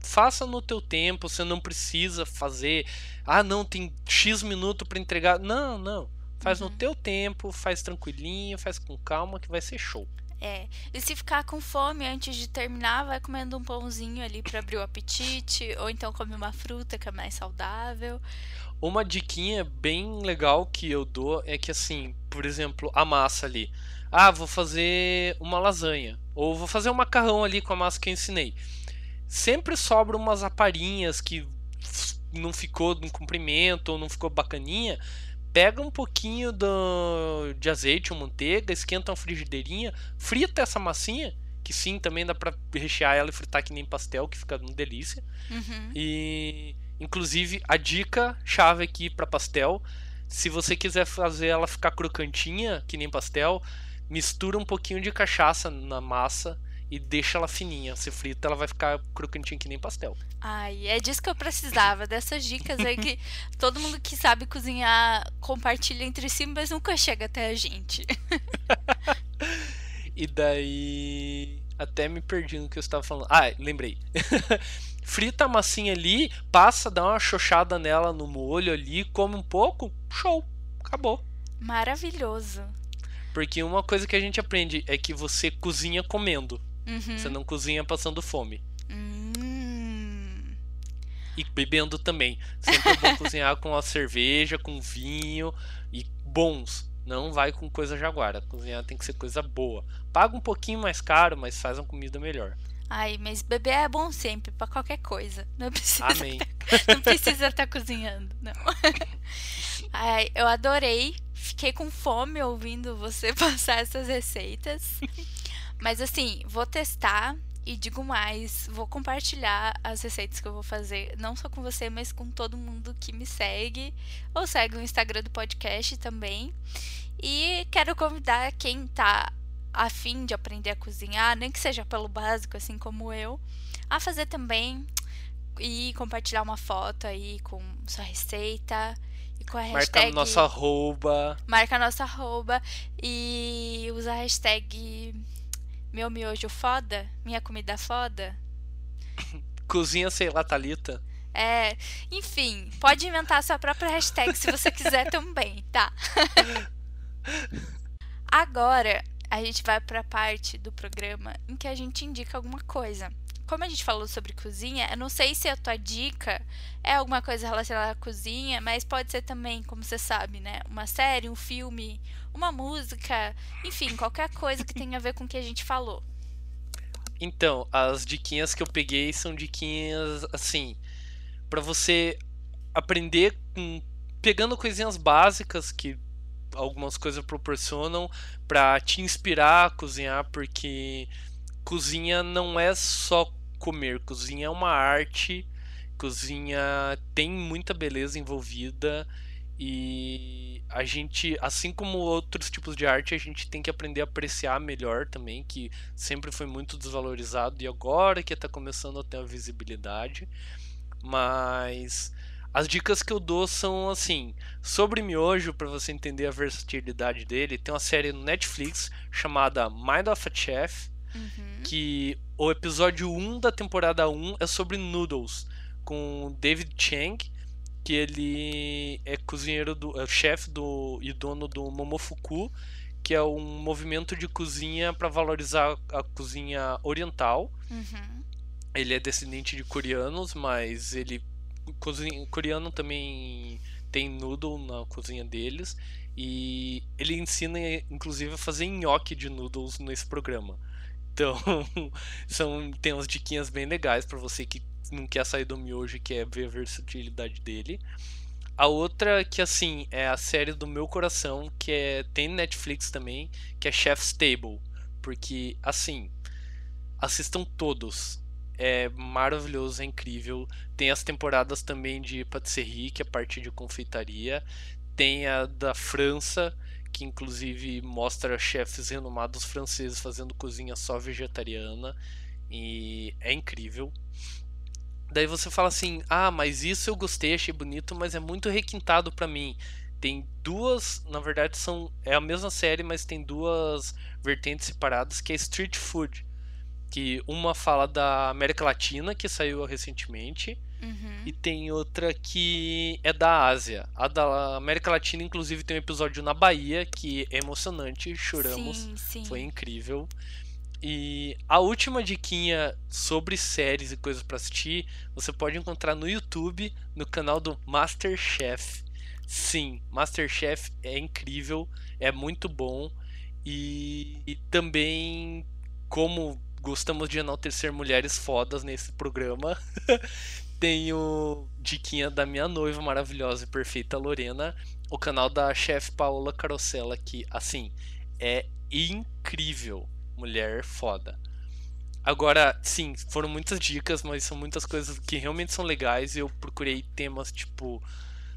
faça no teu tempo, você não precisa fazer, ah, não, tem X minuto pra entregar. Não, não. Faz no Uhum. teu tempo, faz tranquilinho, faz com calma que vai ser show. É. E se ficar com fome antes de terminar, vai comendo um pãozinho ali pra abrir o apetite, ou então come uma fruta que é mais saudável. Uma diquinha bem legal que eu dou é que assim, por exemplo, a massa ali. Ah, vou fazer uma lasanha. Ou vou fazer um macarrão ali com a massa que eu ensinei. Sempre sobra umas aparinhas que não ficou no comprimento ou não ficou bacaninha. Pega um pouquinho do, de azeite ou manteiga, esquenta uma frigideirinha, frita essa massinha, que sim, também dá pra rechear ela e fritar que nem pastel, que fica uma delícia. Uhum. E inclusive a dica chave aqui para pastel, se você quiser fazer ela ficar crocantinha, que nem pastel, mistura um pouquinho de cachaça na massa e deixa ela fininha. Se frita, ela vai ficar crocantinha que nem pastel. Ai, é disso que eu precisava, dessas dicas aí que todo mundo que sabe cozinhar compartilha entre si, mas nunca chega até a gente. E daí até me perdi no que eu estava falando. Ah, lembrei. Frita a massinha ali, passa, dá uma xoxada nela no molho ali, come um pouco, show, acabou. Maravilhoso. Porque uma coisa que a gente aprende é que você cozinha comendo, Uhum. você não cozinha passando fome. Hum. E bebendo também. Sempre é bom cozinhar com a cerveja, com vinho e bons. Não vai com coisa jaguara. Cozinhar tem que ser coisa boa. Paga um pouquinho mais caro, mas faz uma comida melhor. Ai, mas beber é bom sempre, pra qualquer coisa. Não precisa Amém. Não precisa estar cozinhando, não. Ai, eu adorei. Fiquei com fome ouvindo você passar essas receitas. Mas assim, vou testar e digo mais, vou compartilhar as receitas que eu vou fazer, não só com você, mas com todo mundo que me segue ou segue o Instagram do podcast também. E quero convidar quem tá a fim de aprender a cozinhar, nem que seja pelo básico, assim como eu, a fazer também e compartilhar uma foto aí com sua receita E com a Marca hashtag. nossa arroba. Marca nossa arroba e usa a hashtag meu miojo foda, minha comida foda. Cozinha, sei lá, Thalita. É, enfim, pode inventar a sua própria hashtag se você quiser também, tá? Agora a gente vai para a parte do programa em que a gente indica alguma coisa. Como a gente falou sobre cozinha, eu não sei se a tua dica é alguma coisa relacionada à cozinha, mas pode ser também, como você sabe, né? Uma série, um filme, uma música, enfim, qualquer coisa que tenha a ver com o que a gente falou. Então, as diquinhas que eu peguei são diquinhas assim, para você aprender com pegando coisinhas básicas que algumas coisas proporcionam para te inspirar a cozinhar, porque cozinha não é só comer, cozinha é uma arte, cozinha tem muita beleza envolvida e a gente, assim como outros tipos de arte, a gente tem que aprender a apreciar melhor também, que sempre foi muito desvalorizado e agora que está começando a ter a visibilidade. Mas as dicas que eu dou são assim, sobre miojo, para você entender a versatilidade dele, tem uma série no Netflix chamada Mind of a Chef, uhum. que o episódio 1 da temporada 1 é sobre noodles, com David Chang, que ele é cozinheiro do é chefe do e dono do Momofuku, que é um movimento de cozinha para valorizar a cozinha oriental. Uhum. Ele é descendente de coreanos, mas ele cozinha, coreano também tem noodle na cozinha deles e ele ensina inclusive a fazer nhoque de noodles nesse programa. Então, são tem umas diquinhas bem legais para você que não quer sair do miojo e quer ver a versatilidade dele. A outra que assim é a série do meu coração, que é tem Netflix também, que é Chef's Table, porque assim, assistam todos é maravilhoso, é incrível. Tem as temporadas também de patisserie, que é a parte de confeitaria. Tem a da França, que inclusive mostra chefes renomados franceses fazendo cozinha só vegetariana. E é incrível. Daí você fala assim: ah, mas isso eu gostei, achei bonito, mas é muito requintado para mim. Tem duas, na verdade são é a mesma série, mas tem duas vertentes separadas que é Street Food que uma fala da América Latina, que saiu recentemente, uhum. e tem outra que é da Ásia. A da América Latina, inclusive, tem um episódio na Bahia que é emocionante, choramos, sim, sim. foi incrível. E a última diquinha sobre séries e coisas para assistir, você pode encontrar no YouTube, no canal do Masterchef. Sim, Masterchef é incrível, é muito bom. E, e também, como gostamos de enaltecer mulheres fodas nesse programa. Tenho diquinha da minha noiva maravilhosa e perfeita Lorena, o canal da chefe Paola Carosella, que assim é incrível, mulher foda. Agora, sim, foram muitas dicas, mas são muitas coisas que realmente são legais. Eu procurei temas tipo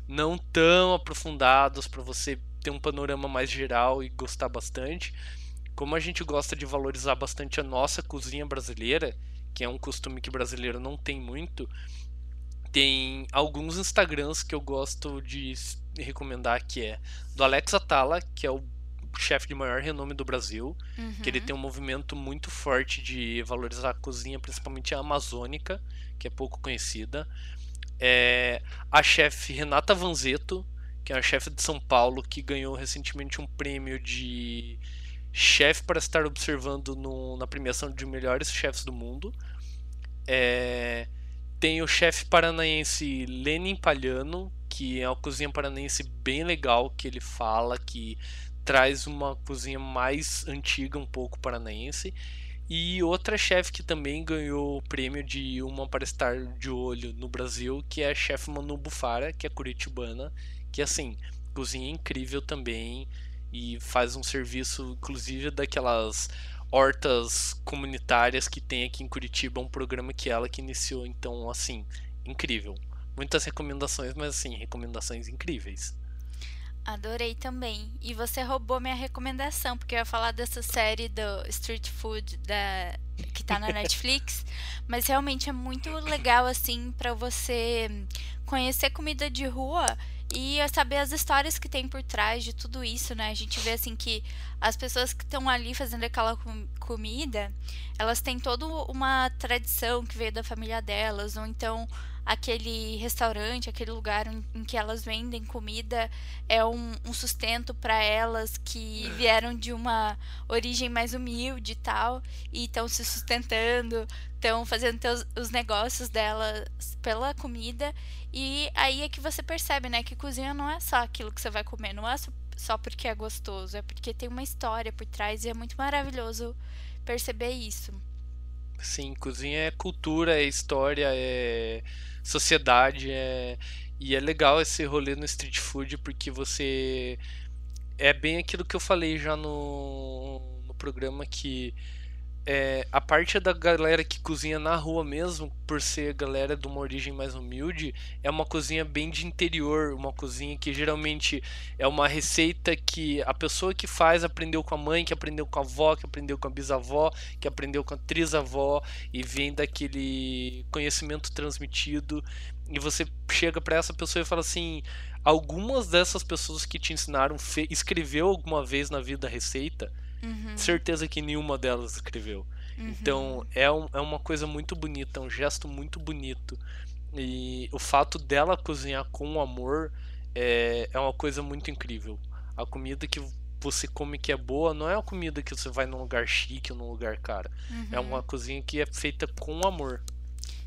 não tão aprofundados para você ter um panorama mais geral e gostar bastante como a gente gosta de valorizar bastante a nossa cozinha brasileira, que é um costume que brasileiro não tem muito, tem alguns Instagrams que eu gosto de recomendar, que é do Alex Atala, que é o chefe de maior renome do Brasil, uhum. que ele tem um movimento muito forte de valorizar a cozinha, principalmente a amazônica, que é pouco conhecida. É a chefe Renata Vanzeto, que é a chefe de São Paulo, que ganhou recentemente um prêmio de chefe para estar observando no, na premiação de melhores chefes do mundo. É, tem o chefe paranaense Lenin Palhano, que é uma cozinha paranaense bem legal, que ele fala que traz uma cozinha mais antiga, um pouco paranaense. E outra chefe que também ganhou o prêmio de uma para estar de olho no Brasil, que é a chefe Manu Bufara, que é curitibana, que assim, cozinha incrível também e faz um serviço, inclusive, daquelas hortas comunitárias que tem aqui em Curitiba, um programa que ela que iniciou, então, assim, incrível. Muitas recomendações, mas assim, recomendações incríveis. Adorei também. E você roubou minha recomendação, porque eu ia falar dessa série do Street Food da, que tá na Netflix, mas realmente é muito legal assim para você conhecer comida de rua e saber as histórias que tem por trás de tudo isso, né? A gente vê assim que as pessoas que estão ali fazendo aquela com comida, elas têm toda uma tradição que veio da família delas, ou então aquele restaurante, aquele lugar em, que elas vendem comida é um, um sustento para elas que vieram de uma origem mais humilde e tal, e estão se sustentando, estão fazendo os negócios delas pela comida, e aí é que você percebe, né, que cozinha não é só aquilo que você vai comer, não é só porque é gostoso, é porque tem uma história por trás e é muito maravilhoso perceber isso. Sim, cozinha é cultura, é história, é sociedade. É... E é legal esse rolê no street food porque você. É bem aquilo que eu falei já no, no programa que é, a parte da galera que cozinha na rua mesmo, por ser galera de uma origem mais humilde, é uma cozinha bem de interior, uma cozinha que geralmente é uma receita que a pessoa que faz aprendeu com a mãe, que aprendeu com a avó, que aprendeu com a bisavó, que aprendeu com a trisavó e vem daquele conhecimento transmitido e você chega para essa pessoa e fala assim: algumas dessas pessoas que te ensinaram escreveu alguma vez na vida a receita? Uhum. Certeza que nenhuma delas escreveu. Uhum. Então é, um, é uma coisa muito bonita, é um gesto muito bonito. E o fato dela cozinhar com amor é, é uma coisa muito incrível. A comida que você come que é boa não é a comida que você vai num lugar chique ou num lugar caro. Uhum. É uma cozinha que é feita com amor.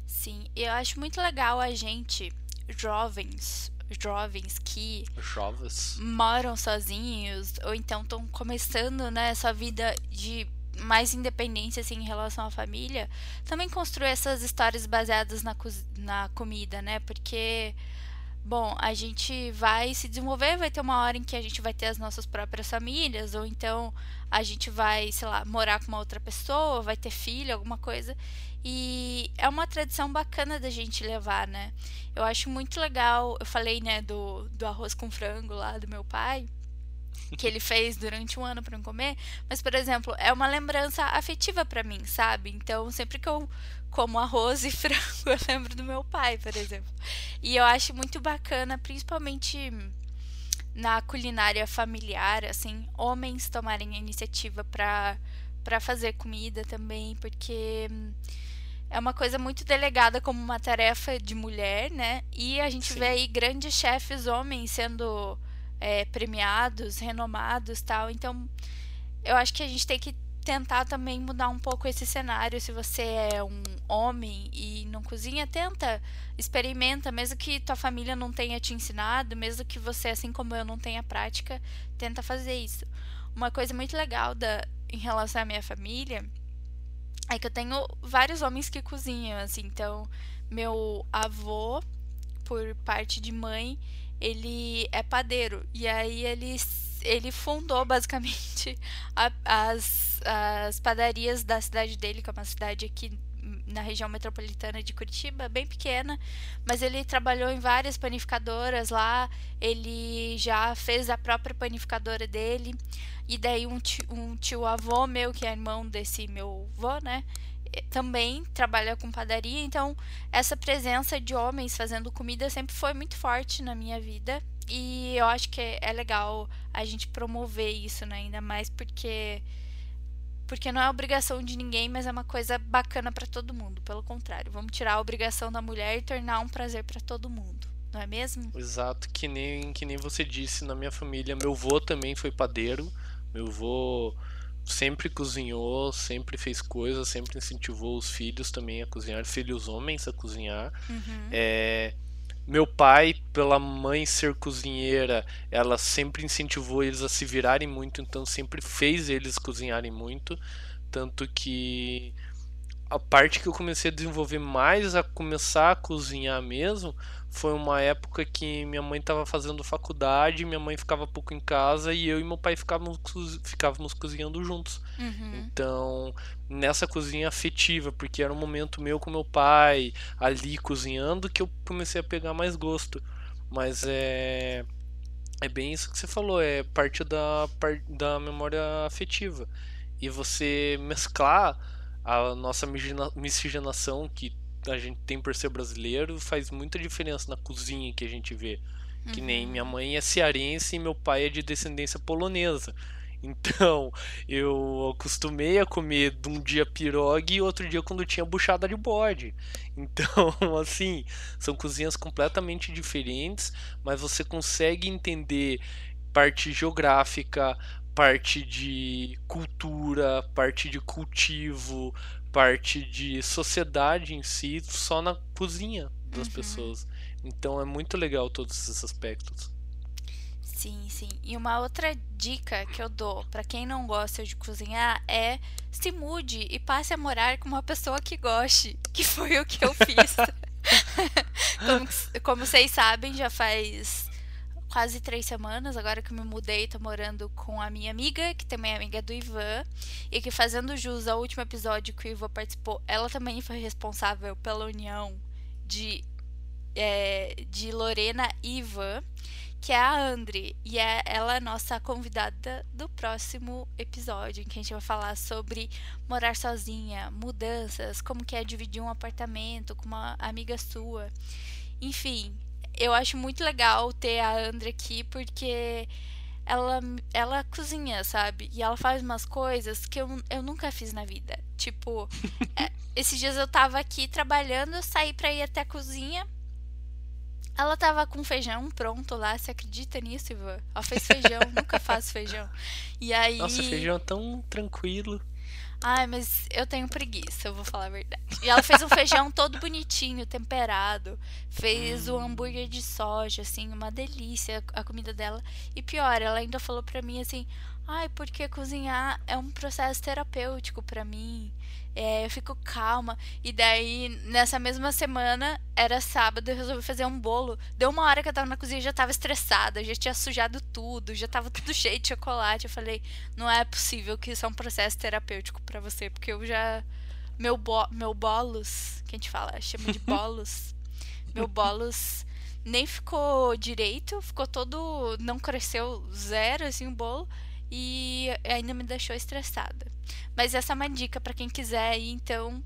Sim, eu acho muito legal a gente, jovens, jovens que jovens. moram sozinhos ou então estão começando né, sua vida de mais independência assim, em relação à família, também construir essas histórias baseadas na, na comida, né? Porque bom, a gente vai se desenvolver, vai ter uma hora em que a gente vai ter as nossas próprias famílias, ou então a gente vai, sei lá, morar com uma outra pessoa, vai ter filho, alguma coisa. E é uma tradição bacana da gente levar, né? Eu acho muito legal. Eu falei, né, do, do arroz com frango lá do meu pai, que ele fez durante um ano para eu comer. Mas, por exemplo, é uma lembrança afetiva para mim, sabe? Então, sempre que eu como arroz e frango, eu lembro do meu pai, por exemplo. E eu acho muito bacana, principalmente na culinária familiar, assim, homens tomarem a iniciativa para para fazer comida também, porque é uma coisa muito delegada como uma tarefa de mulher, né? E a gente Sim. vê aí grandes chefes homens sendo é, premiados, renomados tal. Então, eu acho que a gente tem que tentar também mudar um pouco esse cenário. Se você é um homem e não cozinha, tenta, experimenta, mesmo que tua família não tenha te ensinado, mesmo que você, assim como eu, não tenha prática, tenta fazer isso. Uma coisa muito legal da, em relação à minha família é que eu tenho vários homens que cozinham, assim. Então, meu avô, por parte de mãe, ele é padeiro. E aí ele, ele fundou basicamente a, as, as padarias da cidade dele, que é uma cidade aqui na região metropolitana de Curitiba, bem pequena, mas ele trabalhou em várias panificadoras lá, ele já fez a própria panificadora dele, e daí um tio, um tio avô meu, que é irmão desse meu avô, né, eh, também trabalha com padaria, então essa presença de homens fazendo comida sempre foi muito forte na minha vida, e eu acho que é legal a gente promover isso, né, ainda mais porque porque não é obrigação de ninguém, mas é uma coisa bacana para todo mundo. Pelo contrário, vamos tirar a obrigação da mulher e tornar um prazer para todo mundo. Não é mesmo? Exato, que nem, que nem você disse na minha família. Meu avô também foi padeiro. Meu avô sempre cozinhou, sempre fez coisas, sempre incentivou os filhos também a cozinhar, filhos homens a cozinhar. Uhum. É, meu pai, pela mãe ser cozinheira, ela sempre incentivou eles a se virarem muito, então sempre fez eles cozinharem muito. Tanto que a parte que eu comecei a desenvolver mais, a começar a cozinhar mesmo, foi uma época que minha mãe estava fazendo faculdade, minha mãe ficava pouco em casa e eu e meu pai ficávamos, ficávamos cozinhando juntos. Uhum. Então, nessa cozinha afetiva, porque era um momento meu com meu pai ali cozinhando que eu comecei a pegar mais gosto. Mas é é bem isso que você falou, é parte da, da memória afetiva. E você mesclar a nossa miscigenação que a gente tem por ser brasileiro faz muita diferença na cozinha que a gente vê. Que nem minha mãe é cearense e meu pai é de descendência polonesa. Então, eu acostumei a comer de um dia pirogue e outro dia quando tinha buchada de bode. Então, assim, são cozinhas completamente diferentes, mas você consegue entender parte geográfica, parte de cultura, parte de cultivo, parte de sociedade em si, só na cozinha das uhum. pessoas. Então é muito legal todos esses aspectos. Sim, sim. E uma outra dica que eu dou para quem não gosta de cozinhar é se mude e passe a morar com uma pessoa que goste, que foi o que eu fiz. como, como vocês sabem, já faz quase três semanas, agora que eu me mudei, tô morando com a minha amiga, que também é amiga do Ivan, e que fazendo jus ao último episódio que o Ivan participou, ela também foi responsável pela união de, é, de Lorena e Ivan que é a Andre. E é ela é nossa convidada do próximo episódio, em que a gente vai falar sobre morar sozinha, mudanças, como que é dividir um apartamento com uma amiga sua. Enfim, eu acho muito legal ter a Andre aqui, porque ela, ela cozinha, sabe? E ela faz umas coisas que eu, eu nunca fiz na vida. Tipo, é, esses dias eu tava aqui trabalhando, saí pra ir até a cozinha ela tava com feijão pronto lá, você acredita nisso, Ivan? Ela fez feijão, nunca faço feijão. E aí. Nossa, feijão é tão tranquilo. Ai, mas eu tenho preguiça, eu vou falar a verdade. E ela fez um feijão todo bonitinho, temperado. Fez hum. o hambúrguer de soja, assim, uma delícia a comida dela. E pior, ela ainda falou pra mim assim: ai, porque cozinhar é um processo terapêutico para mim é, eu fico calma. E daí, nessa mesma semana, era sábado, eu resolvi fazer um bolo. Deu uma hora que eu tava na cozinha, já tava estressada, já tinha sujado tudo, já tava tudo cheio de chocolate. Eu falei, não é possível que isso é um processo terapêutico para você, porque eu já. Meu, bo... meu bolos, que a gente fala, chama de bolos. meu bolos nem ficou direito, ficou todo. Não cresceu zero, assim, o bolo e ainda me deixou estressada. Mas essa é uma dica para quem quiser ir, então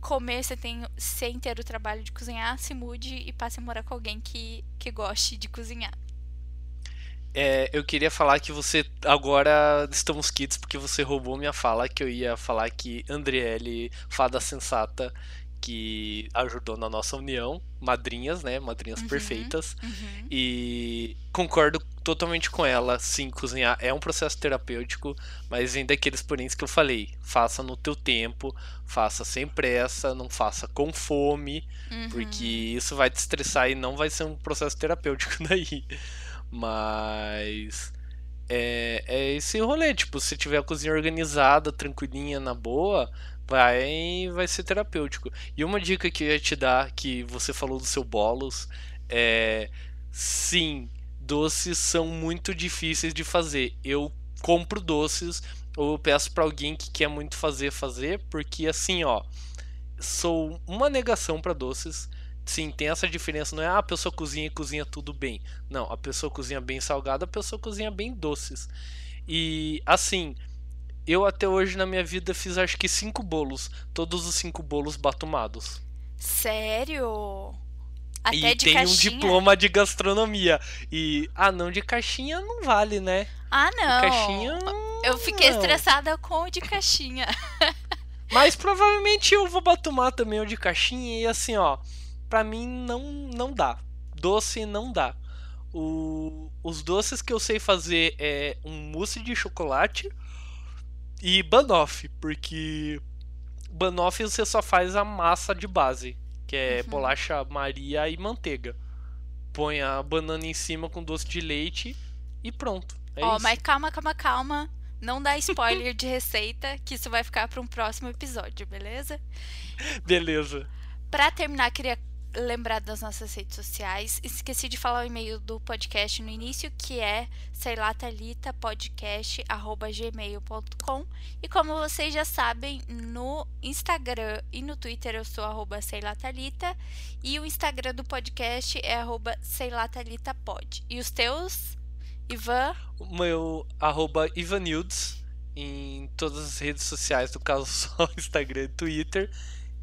comer você tem sem ter o trabalho de cozinhar, se mude e passe a morar com alguém que, que goste de cozinhar. É, eu queria falar que você agora estamos kits porque você roubou minha fala que eu ia falar que Andriele, fada sensata, que ajudou na nossa união, madrinhas, né? Madrinhas uhum, perfeitas. Uhum. E concordo totalmente com ela. Sim, cozinhar é um processo terapêutico, mas vem daqueles poréns que eu falei. Faça no teu tempo, faça sem pressa, não faça com fome, uhum. porque isso vai te estressar e não vai ser um processo terapêutico daí. Mas é, é esse rolê, tipo, se tiver a cozinha organizada, tranquilinha, na boa, vai vai ser terapêutico. E uma dica que eu ia te dar, que você falou do seu bolos, é sim, doces são muito difíceis de fazer. Eu compro doces ou peço para alguém que quer muito fazer fazer, porque assim, ó, sou uma negação para doces. Sim, tem essa diferença, não é ah, a pessoa cozinha e cozinha tudo bem. Não, a pessoa cozinha bem salgada, a pessoa cozinha bem doces. E assim, eu até hoje na minha vida fiz acho que cinco bolos. Todos os cinco bolos batumados. Sério? Até e tem caixinha? um diploma de gastronomia. E, ah, não, de caixinha não vale, né? Ah, não. De caixinha. Eu fiquei não. estressada com o de caixinha. Mas provavelmente eu vou batumar também o de caixinha. E assim, ó, pra mim não, não dá. Doce não dá. O, os doces que eu sei fazer é um mousse de chocolate e banoffee, porque banoffee você só faz a massa de base, que é uhum. bolacha Maria e manteiga. Põe a banana em cima com doce de leite e pronto. É Ó, oh, mas calma, calma, calma. Não dá spoiler de receita, que isso vai ficar para um próximo episódio, beleza? Beleza. Para terminar, queria lembrar das nossas redes sociais. Esqueci de falar o e-mail do podcast no início, que é seilatalita.podcast@gmail.com. E como vocês já sabem, no Instagram e no Twitter eu sou arroba seilatalita e o Instagram do podcast é arroba seilatalitapod. E os teus, Ivan? O meu arroba Ivanildes em todas as redes sociais, no caso só Instagram e Twitter.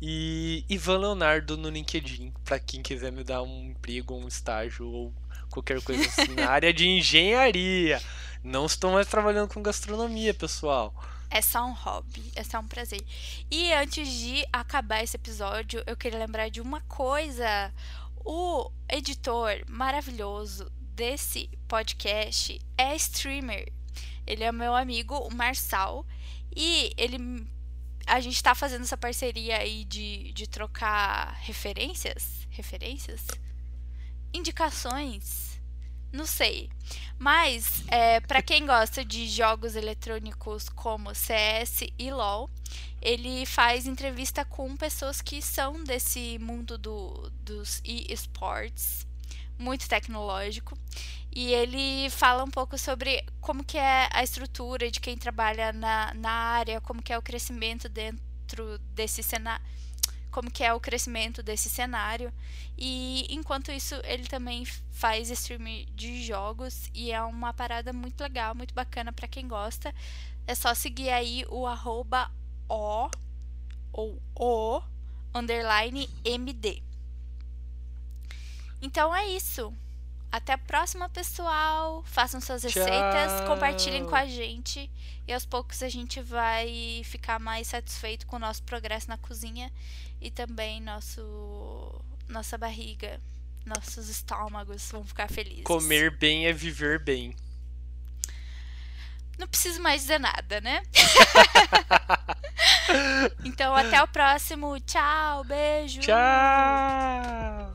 E Ivan Leonardo no LinkedIn, para quem quiser me dar um emprego, um estágio ou qualquer coisa assim, na área de engenharia. Não estou mais trabalhando com gastronomia, pessoal. É só um hobby, é só um prazer. E antes de acabar esse episódio, eu queria lembrar de uma coisa. O editor maravilhoso desse podcast é streamer. Ele é meu amigo, o Marçal, e ele a gente está fazendo essa parceria aí de, de trocar referências, referências, indicações, não sei. Mas, é, para quem gosta de jogos eletrônicos como CS e LoL, ele faz entrevista com pessoas que são desse mundo do, dos e-sports, muito tecnológico. E ele fala um pouco sobre como que é a estrutura de quem trabalha na, na área, como que é o crescimento dentro desse cenário como que é o crescimento desse cenário. E enquanto isso, ele também faz stream de jogos e é uma parada muito legal, muito bacana para quem gosta. É só seguir aí o arroba o ou o underline md. Então é isso. Até a próxima, pessoal. Façam suas receitas, Tchau. compartilhem com a gente. E aos poucos a gente vai ficar mais satisfeito com o nosso progresso na cozinha e também nosso nossa barriga, nossos estômagos vão ficar felizes. Comer bem é viver bem. Não preciso mais dizer nada, né? então até o próximo. Tchau, beijo. Tchau.